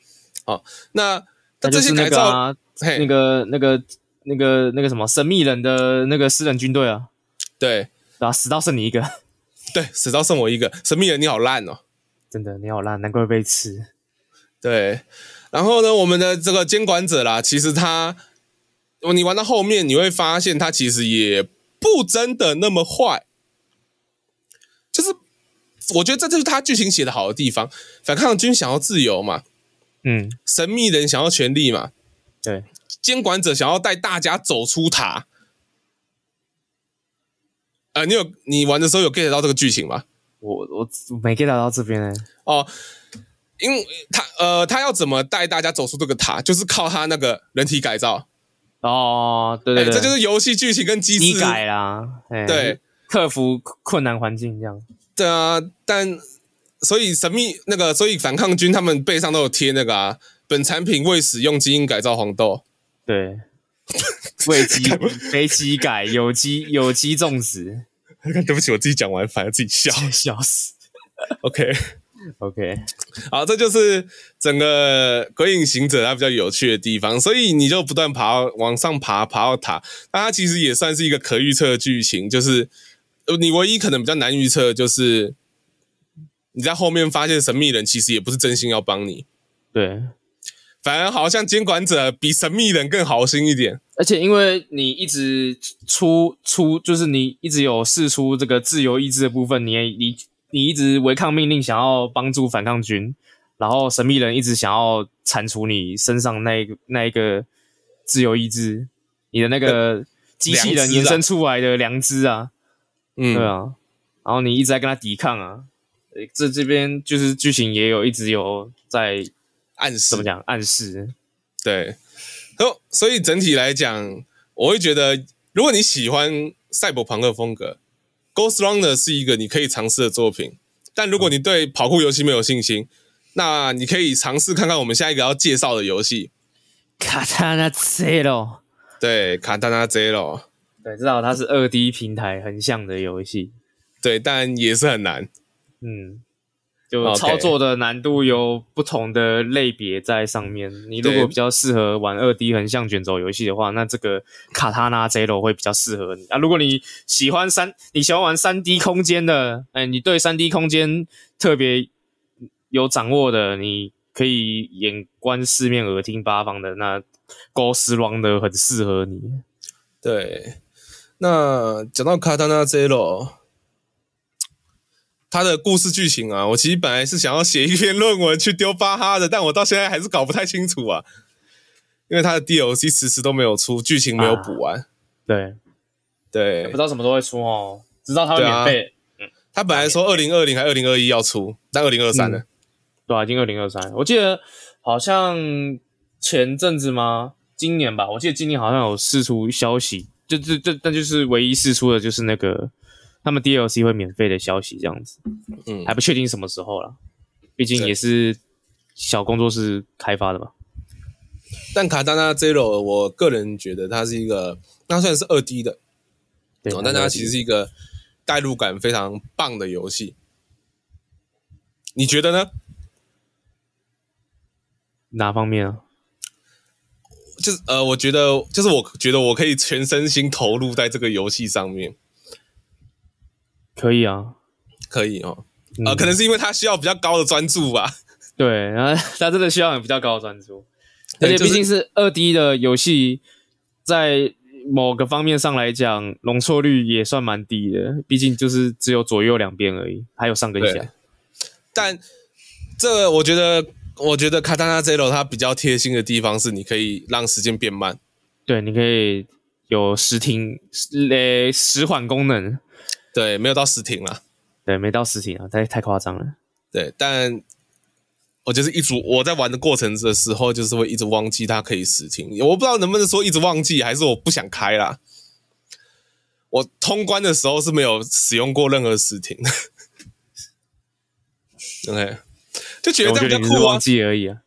Speaker 1: 好，那那这些改造，
Speaker 2: 那个那个那个那个什么神秘人的那个私人军队啊，
Speaker 1: 对，
Speaker 2: 然后死到剩你一个，
Speaker 1: 对，死到剩我一个，神秘人你好烂哦，
Speaker 2: 真的你好烂，难怪会被吃。
Speaker 1: 对，然后呢，我们的这个监管者啦，其实他，你玩到后面你会发现他其实也不真的那么坏。就是我觉得这就是他剧情写的好的地方。反抗军想要自由嘛，
Speaker 2: 嗯，
Speaker 1: 神秘人想要权力嘛，
Speaker 2: 对，
Speaker 1: 监管者想要带大家走出塔。呃，你有你玩的时候有 get 到这个剧情吗？
Speaker 2: 我我没 get 到这边呢。
Speaker 1: 哦，因为他呃，他要怎么带大家走出这个塔，就是靠他那个人体改造。
Speaker 2: 哦，对对对，
Speaker 1: 这就是游戏剧情跟机制
Speaker 2: 改啦。
Speaker 1: 对，
Speaker 2: 克服困难环境这样。
Speaker 1: 对啊，但所以神秘那个，所以反抗军他们背上都有贴那个啊，本产品未使用基因改造黄豆。
Speaker 2: 对。未基非机改有机有机种植，
Speaker 1: 对不起，我自己讲完，反而自己笑
Speaker 2: 笑死。
Speaker 1: OK
Speaker 2: OK，
Speaker 1: 好，这就是整个《鬼影行者》它比较有趣的地方，所以你就不断爬往上爬，爬到塔。那它其实也算是一个可预测的剧情，就是你唯一可能比较难预测，就是你在后面发现神秘人其实也不是真心要帮你。
Speaker 2: 对。
Speaker 1: 反而好像监管者比神秘人更好心一点，
Speaker 2: 而且因为你一直出出，就是你一直有试出这个自由意志的部分，你你你一直违抗命令，想要帮助反抗军，然后神秘人一直想要铲除你身上那一个那一个自由意志，你的那个机器人延伸出来的良知啊，嗯，对啊，然后你一直在跟他抵抗啊，这这边就是剧情也有一直有在。
Speaker 1: 暗示
Speaker 2: 怎么讲？暗示，
Speaker 1: 对，所所以整体来讲，我会觉得，如果你喜欢赛博朋克风格，《Ghost Runner》是一个你可以尝试的作品。但如果你对跑酷游戏没有信心，那你可以尝试看看我们下一个要介绍的游戏《
Speaker 2: 卡塔纳 Zero》。
Speaker 1: 对，《卡塔纳 Zero》。
Speaker 2: 对，知道它是二 D 平台横向的游戏。
Speaker 1: 对，但也是很难。
Speaker 2: 嗯。就操作的难度有不同的类别在上面。你如果比较适合玩二 D 横向卷轴游戏的话，那这个卡塔纳 Zero 会比较适合你啊。如果你喜欢三，你喜欢玩三 D 空间的，哎，你对三 D 空间特别有掌握的，你可以眼观四面，耳听八方的，那 Ghost Runner 很适合你。
Speaker 1: 对，那讲到卡塔纳 Zero。他的故事剧情啊，我其实本来是想要写一篇论文去丢巴哈的，但我到现在还是搞不太清楚啊，因为他的 DLC 迟迟都没有出，剧情没有补完。啊、
Speaker 2: 对
Speaker 1: 对，
Speaker 2: 不知道什么时候会出哦，知道他会免费。
Speaker 1: 嗯，他本来说二零二零还二零二一要出，但二零二三呢？
Speaker 2: 对啊，已经二零二三。我记得好像前阵子吗？今年吧，我记得今年好像有释出消息，就就就但就是唯一试出的就是那个。他们 DLC 会免费的消息这样子，嗯，还不确定什么时候了，毕竟也是小工作室开发的嘛。
Speaker 1: 但卡丹娜 Zero，我个人觉得它是一个，那虽然是二 D 的，对，但它其实是一个代入感非常棒的游戏。你觉得呢？
Speaker 2: 哪方面啊？
Speaker 1: 就是呃，我觉得，就是我觉得我可以全身心投入在这个游戏上面。
Speaker 2: 可以啊，
Speaker 1: 可以哦，呃、嗯，可能是因为他需要比较高的专注吧。
Speaker 2: 对，然后 他真的需要很比较高的专注，而且毕竟是二 D 的游戏，在某个方面上来讲，容错率也算蛮低的。毕竟就是只有左右两边而已，还有上跟下。
Speaker 1: 但这个我觉得，我觉得卡塔纳 Zero 它比较贴心的地方是，你可以让时间变慢。
Speaker 2: 对，你可以有时停、呃时缓功能。
Speaker 1: 对，没有到实停了。
Speaker 2: 对，没到实停啊，太太夸张了。
Speaker 1: 对，但我就是一直我在玩的过程的时候，就是会一直忘记它可以实停。我不知道能不能说一直忘记，还是我不想开啦。我通关的时候是没有使用过任何实停的。OK，就觉得这样比较酷啊。
Speaker 2: 忘记而已啊。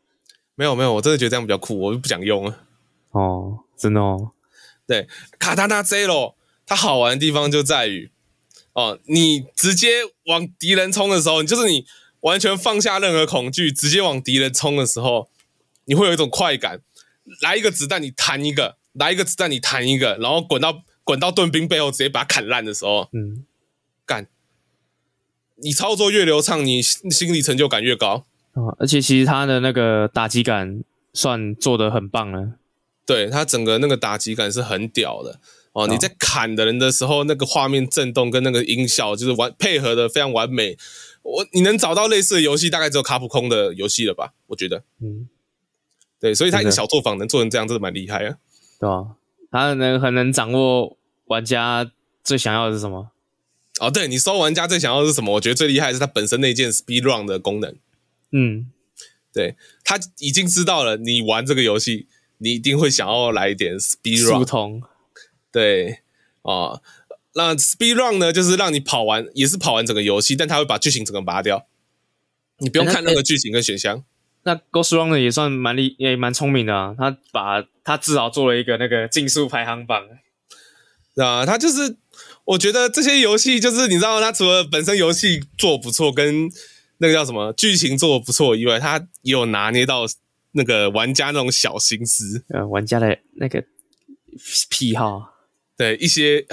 Speaker 1: 没有没有，我真的觉得这样比较酷，我就不想用了。
Speaker 2: 哦，真的哦。
Speaker 1: 对，卡塔纳 Zero 它好玩的地方就在于。哦，你直接往敌人冲的时候，你就是你完全放下任何恐惧，直接往敌人冲的时候，你会有一种快感。来一个子弹，你弹一个；来一个子弹，你弹一个，然后滚到滚到盾兵背后，直接把它砍烂的时候，嗯，干。你操作越流畅，你心理成就感越高。
Speaker 2: 哦，而且其实他的那个打击感算做得很棒了。
Speaker 1: 对，他整个那个打击感是很屌的。哦，你在砍的人的时候，那个画面震动跟那个音效就是完配合的非常完美。我你能找到类似的游戏，大概只有卡普空的游戏了吧？我觉得，嗯，对，所以他一个小作坊能做成这样，真的蛮厉害啊。
Speaker 2: 对啊，他能很能掌握玩家最想要的是什么？
Speaker 1: 哦，对，你说玩家最想要的是什么？我觉得最厉害的是他本身那件 speed run 的功能。
Speaker 2: 嗯，
Speaker 1: 对，他已经知道了你玩这个游戏，你一定会想要来一点 speed run。
Speaker 2: 速通。
Speaker 1: 对，哦。那 speed run 呢，就是让你跑完，也是跑完整个游戏，但它会把剧情整个拔掉，你不用看那个剧情跟选项。欸、
Speaker 2: 那 Ghost Runner 也算蛮厉，也蛮聪明的啊。他把他至少做了一个那个竞速排行榜，
Speaker 1: 啊，他就是我觉得这些游戏就是你知道，他除了本身游戏做不错，跟那个叫什么剧情做不错以外，他也有拿捏到那个玩家那种小心思，
Speaker 2: 呃，玩家的那个癖好，
Speaker 1: 对一些。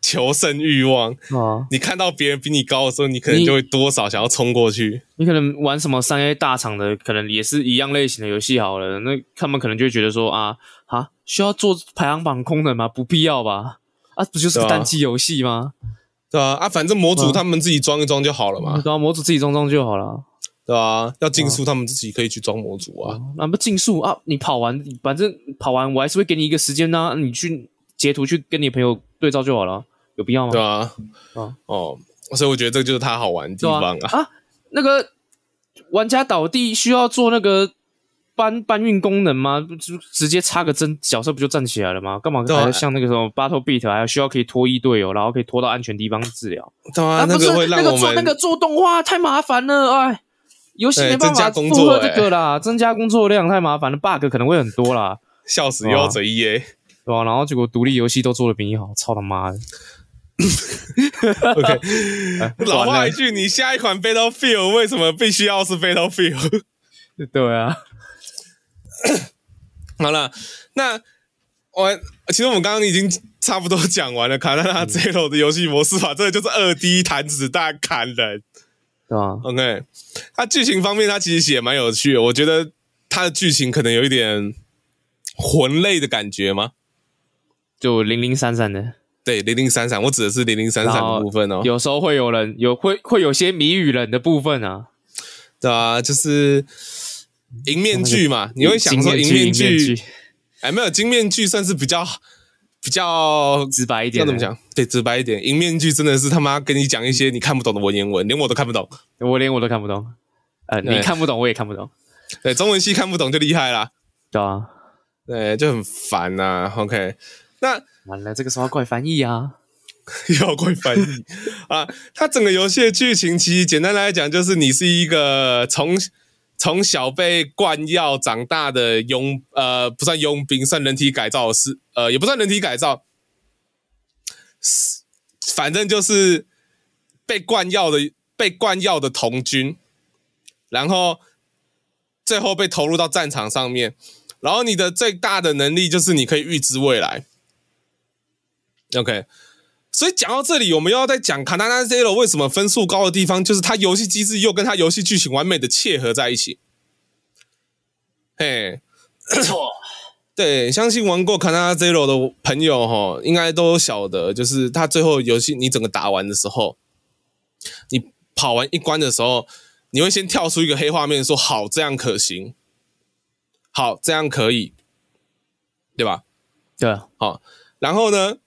Speaker 1: 求胜欲望啊！你看到别人比你高的时候，你可能就会多少想要冲过去。
Speaker 2: 你可能玩什么三 A 大厂的，可能也是一样类型的游戏好了。那他们可能就会觉得说啊啊，需要做排行榜功能吗？不必要吧？啊，不就是个单机游戏吗？
Speaker 1: 对啊，啊，反正模组他们自己装一装就好了嘛。
Speaker 2: 对啊，模组自己装装就好了。
Speaker 1: 对啊，要竞速他们自己可以去装模组啊。
Speaker 2: 那不竞速啊？你跑完，反正跑完我还是会给你一个时间呢，你去截图去跟你朋友对照就好了。有必要吗？
Speaker 1: 对啊，啊哦，所以我觉得这就是它好玩的地方啊。
Speaker 2: 啊，那个玩家倒地需要做那个搬搬运功能吗？就直接插个针，角色不就站起来了吗？干嘛还要像那个什么 Battle Beat，还要需要可以拖衣队友，然后可以拖到安全地方治疗？
Speaker 1: 对啊，那个会让我们那个
Speaker 2: 做那个做动画太麻烦了，哎，游戏没办法负荷这个啦，增加工作量太麻烦了，bug 可能会很多啦，
Speaker 1: 笑死又要嘴一耶，
Speaker 2: 对吧？然后结果独立游戏都做的比你好，操他妈的！
Speaker 1: OK，老话一句，你下一款 Battlefield 为什么必须要是 Battlefield？
Speaker 2: 对啊，
Speaker 1: 好了，那我其实我们刚刚已经差不多讲完了。卡纳纳 Zero 的游戏模式吧，这个就是二 D 弹子弹砍人，
Speaker 2: 对啊
Speaker 1: ，OK，它剧情方面，它其实写蛮有趣的。我觉得它的剧情可能有一点魂类的感觉吗？
Speaker 2: 就零零散散的。
Speaker 1: 对，零零散散，我指的是零零散散的部分哦。
Speaker 2: 有时候会有人有会会有些谜语人的部分啊，
Speaker 1: 对啊，就是银面具嘛，你会想说银面具，哎，没有金面具算是比较比较
Speaker 2: 直白一点，
Speaker 1: 要怎么讲？对，直白一点，银面具真的是他妈跟你讲一些你看不懂的文言文，连我都看不懂，
Speaker 2: 我连我都看不懂，呃，你看不懂，我也看不懂，
Speaker 1: 对，中文系看不懂就厉害啦，
Speaker 2: 对啊，
Speaker 1: 对，就很烦呐。OK，那。
Speaker 2: 完了，这个时候要怪翻译啊！
Speaker 1: 要怪翻译 啊！它整个游戏的剧情其实简单来讲，就是你是一个从从小被灌药长大的佣，呃，不算佣兵，算人体改造师，呃，也不算人体改造，是反正就是被灌药的被灌药的童军，然后最后被投入到战场上面，然后你的最大的能力就是你可以预知未来。OK，所以讲到这里，我们又要再讲《卡纳纳 Zero》为什么分数高的地方，就是它游戏机制又跟它游戏剧情完美的切合在一起。嘿，没错，对，相信玩过《卡纳纳 Zero》的朋友哈，应该都晓得，就是它最后游戏你整个打完的时候，你跑完一关的时候，你会先跳出一个黑画面，说“好，这样可行”，好，这样可以，对吧？
Speaker 2: 对，
Speaker 1: 好，然后呢？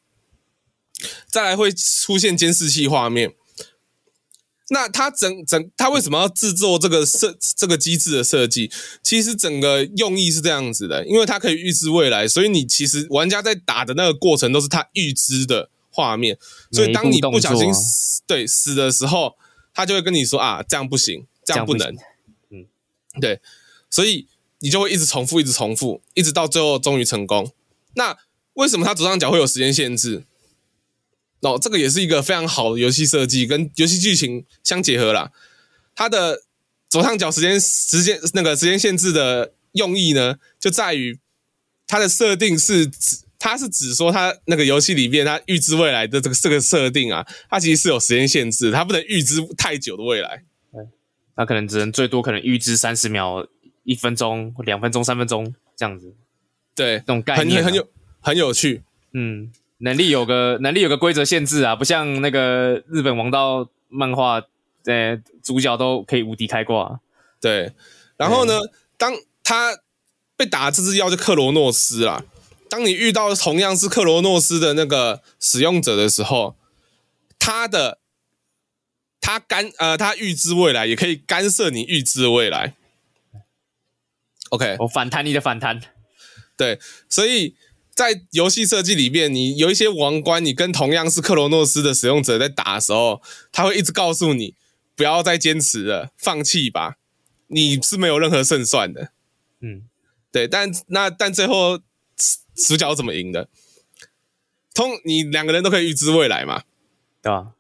Speaker 1: 再来会出现监视器画面，那它整整它为什么要制作这个设这个机制的设计？其实整个用意是这样子的，因为它可以预知未来，所以你其实玩家在打的那个过程都是他预知的画面，所以当你不小心死对死的时候，他就会跟你说啊，这样不行，这样不能，嗯，对，所以你就会一直重复，一直重复，一直到最后终于成功。那为什么他左上角会有时间限制？哦，这个也是一个非常好的游戏设计，跟游戏剧情相结合啦。它的左上角时间时间那个时间限制的用意呢，就在于它的设定是指，它是指说它那个游戏里面它预知未来的这个这个设定啊，它其实是有时间限制，它不能预知太久的未来。
Speaker 2: 嗯它可能只能最多可能预知三十秒、一分钟、两分钟、三分钟这样子。
Speaker 1: 对，
Speaker 2: 这种概念、啊、
Speaker 1: 很很有很有趣。
Speaker 2: 嗯。能力有个能力有个规则限制啊，不像那个日本王道漫画，呃，主角都可以无敌开挂。
Speaker 1: 对，然后呢，当他被打这只妖就克罗诺斯啦。当你遇到同样是克罗诺斯的那个使用者的时候，他的他干呃，他预知未来也可以干涉你预知未来。OK，
Speaker 2: 我反弹你的反弹。
Speaker 1: 对，所以。在游戏设计里面，你有一些王冠，你跟同样是克罗诺斯的使用者在打的时候，他会一直告诉你不要再坚持了，放弃吧，你是没有任何胜算的。嗯，对，但那但最后主角怎么赢的？通你两个人都可以预知未来嘛？
Speaker 2: 对吧？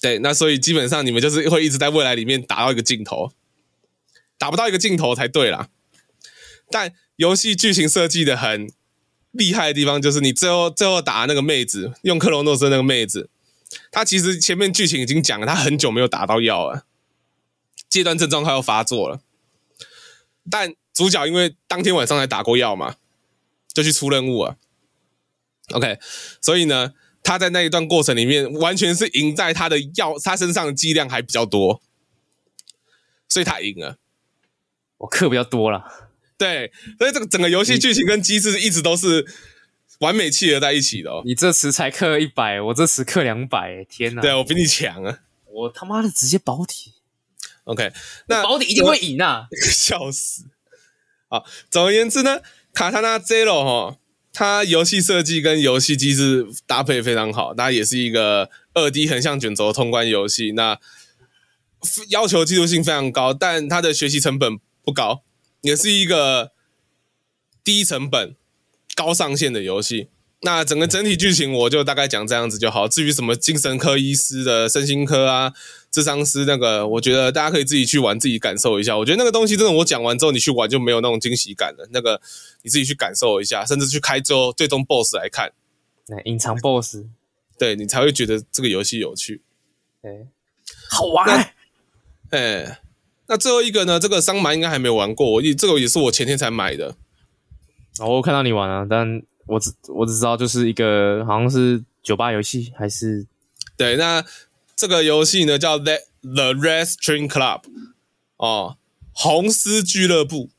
Speaker 1: 对，那所以基本上你们就是会一直在未来里面打到一个尽头，打不到一个尽头才对啦。但游戏剧情设计的很。厉害的地方就是你最后最后打那个妹子，用克罗诺斯那个妹子，她其实前面剧情已经讲了，她很久没有打到药了，戒断症状快要发作了。但主角因为当天晚上才打过药嘛，就去出任务了。OK，所以呢，他在那一段过程里面完全是赢在他的药，他身上的剂量还比较多，所以他赢了。
Speaker 2: 我课比较多了。
Speaker 1: 对，所以这个整个游戏剧情跟机制一直都是完美契合在一起的哦。
Speaker 2: 你这次才氪一百，我这次氪两百，天哪！
Speaker 1: 对，我比你强啊！
Speaker 2: 我他妈的直接保底。
Speaker 1: OK，那
Speaker 2: 保底一定会赢啊！
Speaker 1: 笑死！好，总而言之呢，卡塔纳 Zero 哈，它游戏设计跟游戏机制搭配非常好，它也是一个二 D 横向卷轴通关游戏。那要求技术性非常高，但它的学习成本不高。也是一个低成本、高上限的游戏。那整个整体剧情我就大概讲这样子就好。至于什么精神科医师的身心科啊、智商师那个，我觉得大家可以自己去玩，自己感受一下。我觉得那个东西真的，我讲完之后你去玩就没有那种惊喜感了。那个你自己去感受一下，甚至去开最后最终 BOSS 来看，
Speaker 2: 那隐藏 BOSS，
Speaker 1: 对你才会觉得这个游戏有趣，
Speaker 2: 哎，好玩，
Speaker 1: 哎。那最后一个呢？这个桑麻应该还没有玩过，我这个也是我前天才买的。
Speaker 2: 哦，我看到你玩啊，但我只我只知道就是一个好像是酒吧游戏，还是
Speaker 1: 对。那这个游戏呢叫 The The Red String Club 哦，红丝俱乐部。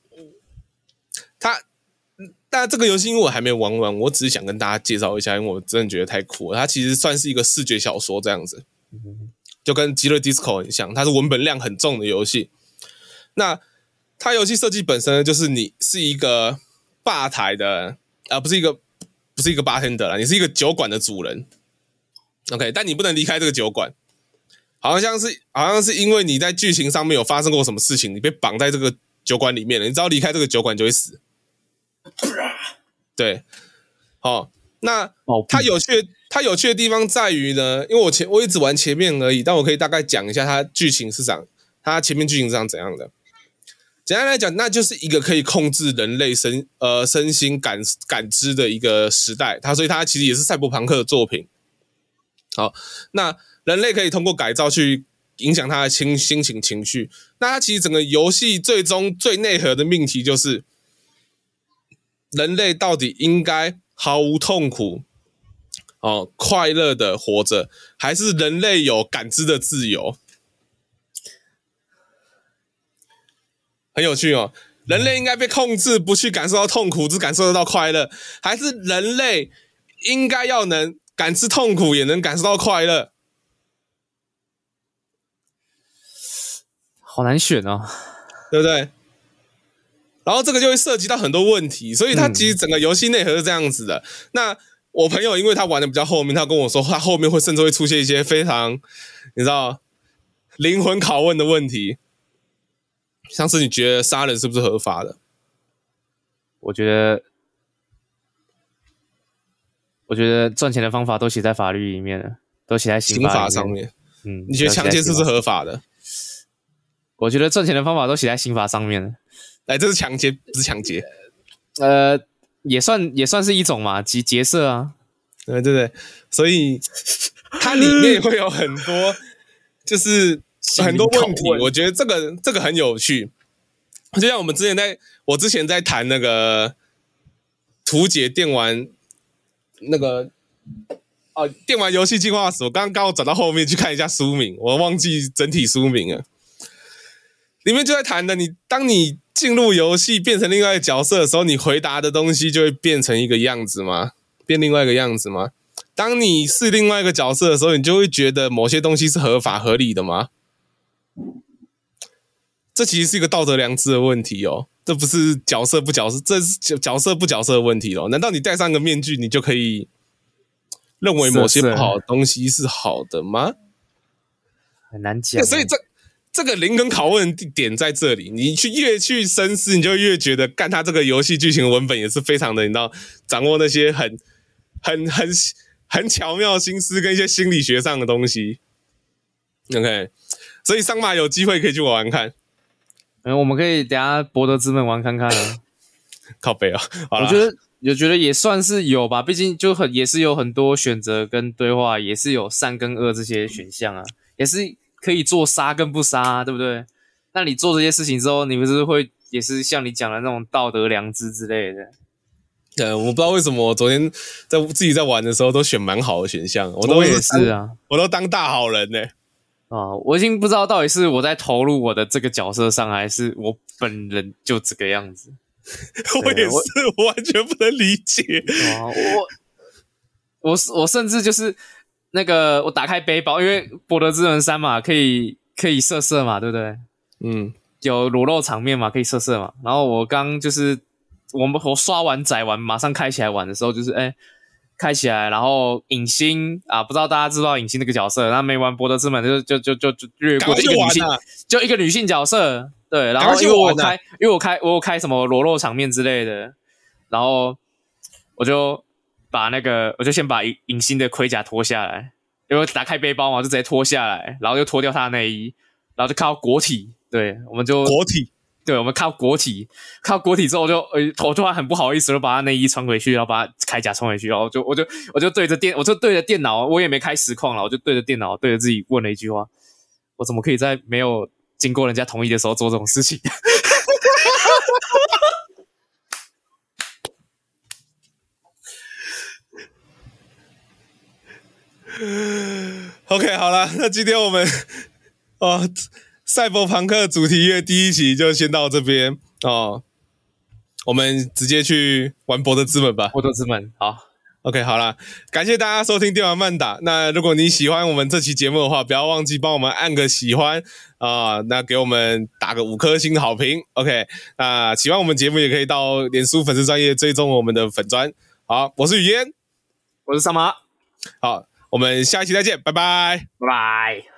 Speaker 1: 它，但这个游戏因为我还没玩完，我只是想跟大家介绍一下，因为我真的觉得太酷了。它其实算是一个视觉小说这样子。嗯就跟《极乐 DISCO》很像，它是文本量很重的游戏。那它游戏设计本身呢，就是你是一个吧台的，啊，不是一个不是一个 bartender 啦，你是一个酒馆的主人。OK，但你不能离开这个酒馆，好像是好像是因为你在剧情上面有发生过什么事情，你被绑在这个酒馆里面了，你只要离开这个酒馆就会死。对，好，那它有趣。它有趣的地方在于呢，因为我前我一直玩前面而已，但我可以大概讲一下它剧情是长，它前面剧情是长怎样的。简单来讲，那就是一个可以控制人类身呃身心感感知的一个时代。它所以它其实也是赛博朋克的作品。好，那人类可以通过改造去影响他的心心情情绪。那它其实整个游戏最终最内核的命题就是，人类到底应该毫无痛苦，哦，快乐的活着，还是人类有感知的自由？很有趣哦。人类应该被控制，不去感受到痛苦，只感受得到快乐，还是人类应该要能感知痛苦，也能感受到快乐？
Speaker 2: 好难选哦，
Speaker 1: 对不对？然后这个就会涉及到很多问题，所以它其实整个游戏内核是这样子的。嗯、那我朋友因为他玩的比较后面，他跟我说，他后面会甚至会出现一些非常，你知道，灵魂拷问的问题，像是你觉得杀人是不是合法的？
Speaker 2: 我觉得，我觉得赚钱的方法都写在法律里面了，都写在刑法，
Speaker 1: 上面。嗯，你觉得强奸是不是合法的？
Speaker 2: 我觉得赚钱的方法都写在刑法上面了。
Speaker 1: 哎，这是强奸，不是抢劫。
Speaker 2: 呃。也算也算是一种嘛，劫劫色啊，
Speaker 1: 对对对，所以它里面会有很多，就是很多问题。我觉得这个这个很有趣，就像我们之前在，我之前在谈那个图解电玩那个哦，电玩游戏进化史，我刚刚我转到后面去看一下书名，我忘记整体书名了。里面就在谈的，你当你进入游戏变成另外一个角色的时候，你回答的东西就会变成一个样子吗？变另外一个样子吗？当你是另外一个角色的时候，你就会觉得某些东西是合法合理的吗？这其实是一个道德良知的问题哦，这不是角色不角色，这是角角色不角色的问题哦。难道你戴上个面具，你就可以？认为某些不好的东西是好的吗？
Speaker 2: 很难讲。
Speaker 1: 所以这这个灵魂拷问的点在这里，你去越去深思，你就越觉得干他这个游戏剧情文本也是非常的，你知道，掌握那些很很很很巧妙心思跟一些心理学上的东西。OK，所以桑马有机会可以去玩玩看。
Speaker 2: 嗯，我们可以等下博德之门玩看看啊。
Speaker 1: 靠北啊，好了，
Speaker 2: 我觉得。我觉得也算是有吧，毕竟就很也是有很多选择跟对话，也是有善跟恶这些选项啊，也是可以做杀跟不杀啊，对不对？那你做这些事情之后，你不是会也是像你讲的那种道德良知之类的？
Speaker 1: 嗯，我不知道为什么我昨天在自己在玩的时候都选蛮好的选项，我都
Speaker 2: 我也是啊，
Speaker 1: 我都当大好人呢、欸。
Speaker 2: 啊，我已经不知道到底是我在投入我的这个角色上，还是我本人就这个样子。
Speaker 1: 我也是，我完全不能理解。
Speaker 2: 啊、我我我甚至就是那个，我打开背包，因为博德之门三嘛，可以可以色色嘛，对不对？
Speaker 1: 嗯，
Speaker 2: 有裸露场面嘛，可以色色嘛。然后我刚就是我们我刷完载完，马上开起来玩的时候，就是哎、欸，开起来，然后影星啊，不知道大家知道影星那个角色，然后没玩博德之门就就就就就略过一个女性，就一个女性角色。对，然后因为我开，因为我开，我有开什么裸露场面之类的，然后我就把那个，我就先把隐隐星的盔甲脱下来，因为打开背包嘛，就直接脱下来，然后就脱掉他的内衣，然后就看到裸体，对，我们就
Speaker 1: 裸体，
Speaker 2: 对，我们看到裸体，看到裸体之后我就，呃，我突然很不好意思，就把他内衣穿回去，然后把他铠甲穿回去，然后就，我就，我就对着电，我就对着电脑，我也没开实况了，我就对着电脑，对着自己问了一句话：我怎么可以在没有经过人家同意的时候做这种事情，
Speaker 1: OK，好了，那今天我们哦，赛博朋克主题乐第一集就先到这边哦，我们直接去玩博德之门吧。
Speaker 2: 博德之门，好。
Speaker 1: OK，好啦，感谢大家收听电玩慢打。那如果你喜欢我们这期节目的话，不要忘记帮我们按个喜欢啊、呃，那给我们打个五颗星的好评。OK，那喜欢我们节目也可以到脸书粉丝专业追踪我们的粉专。好，我是雨嫣，
Speaker 2: 我是桑马。
Speaker 1: 好，我们下一期再见，拜拜，
Speaker 2: 拜拜。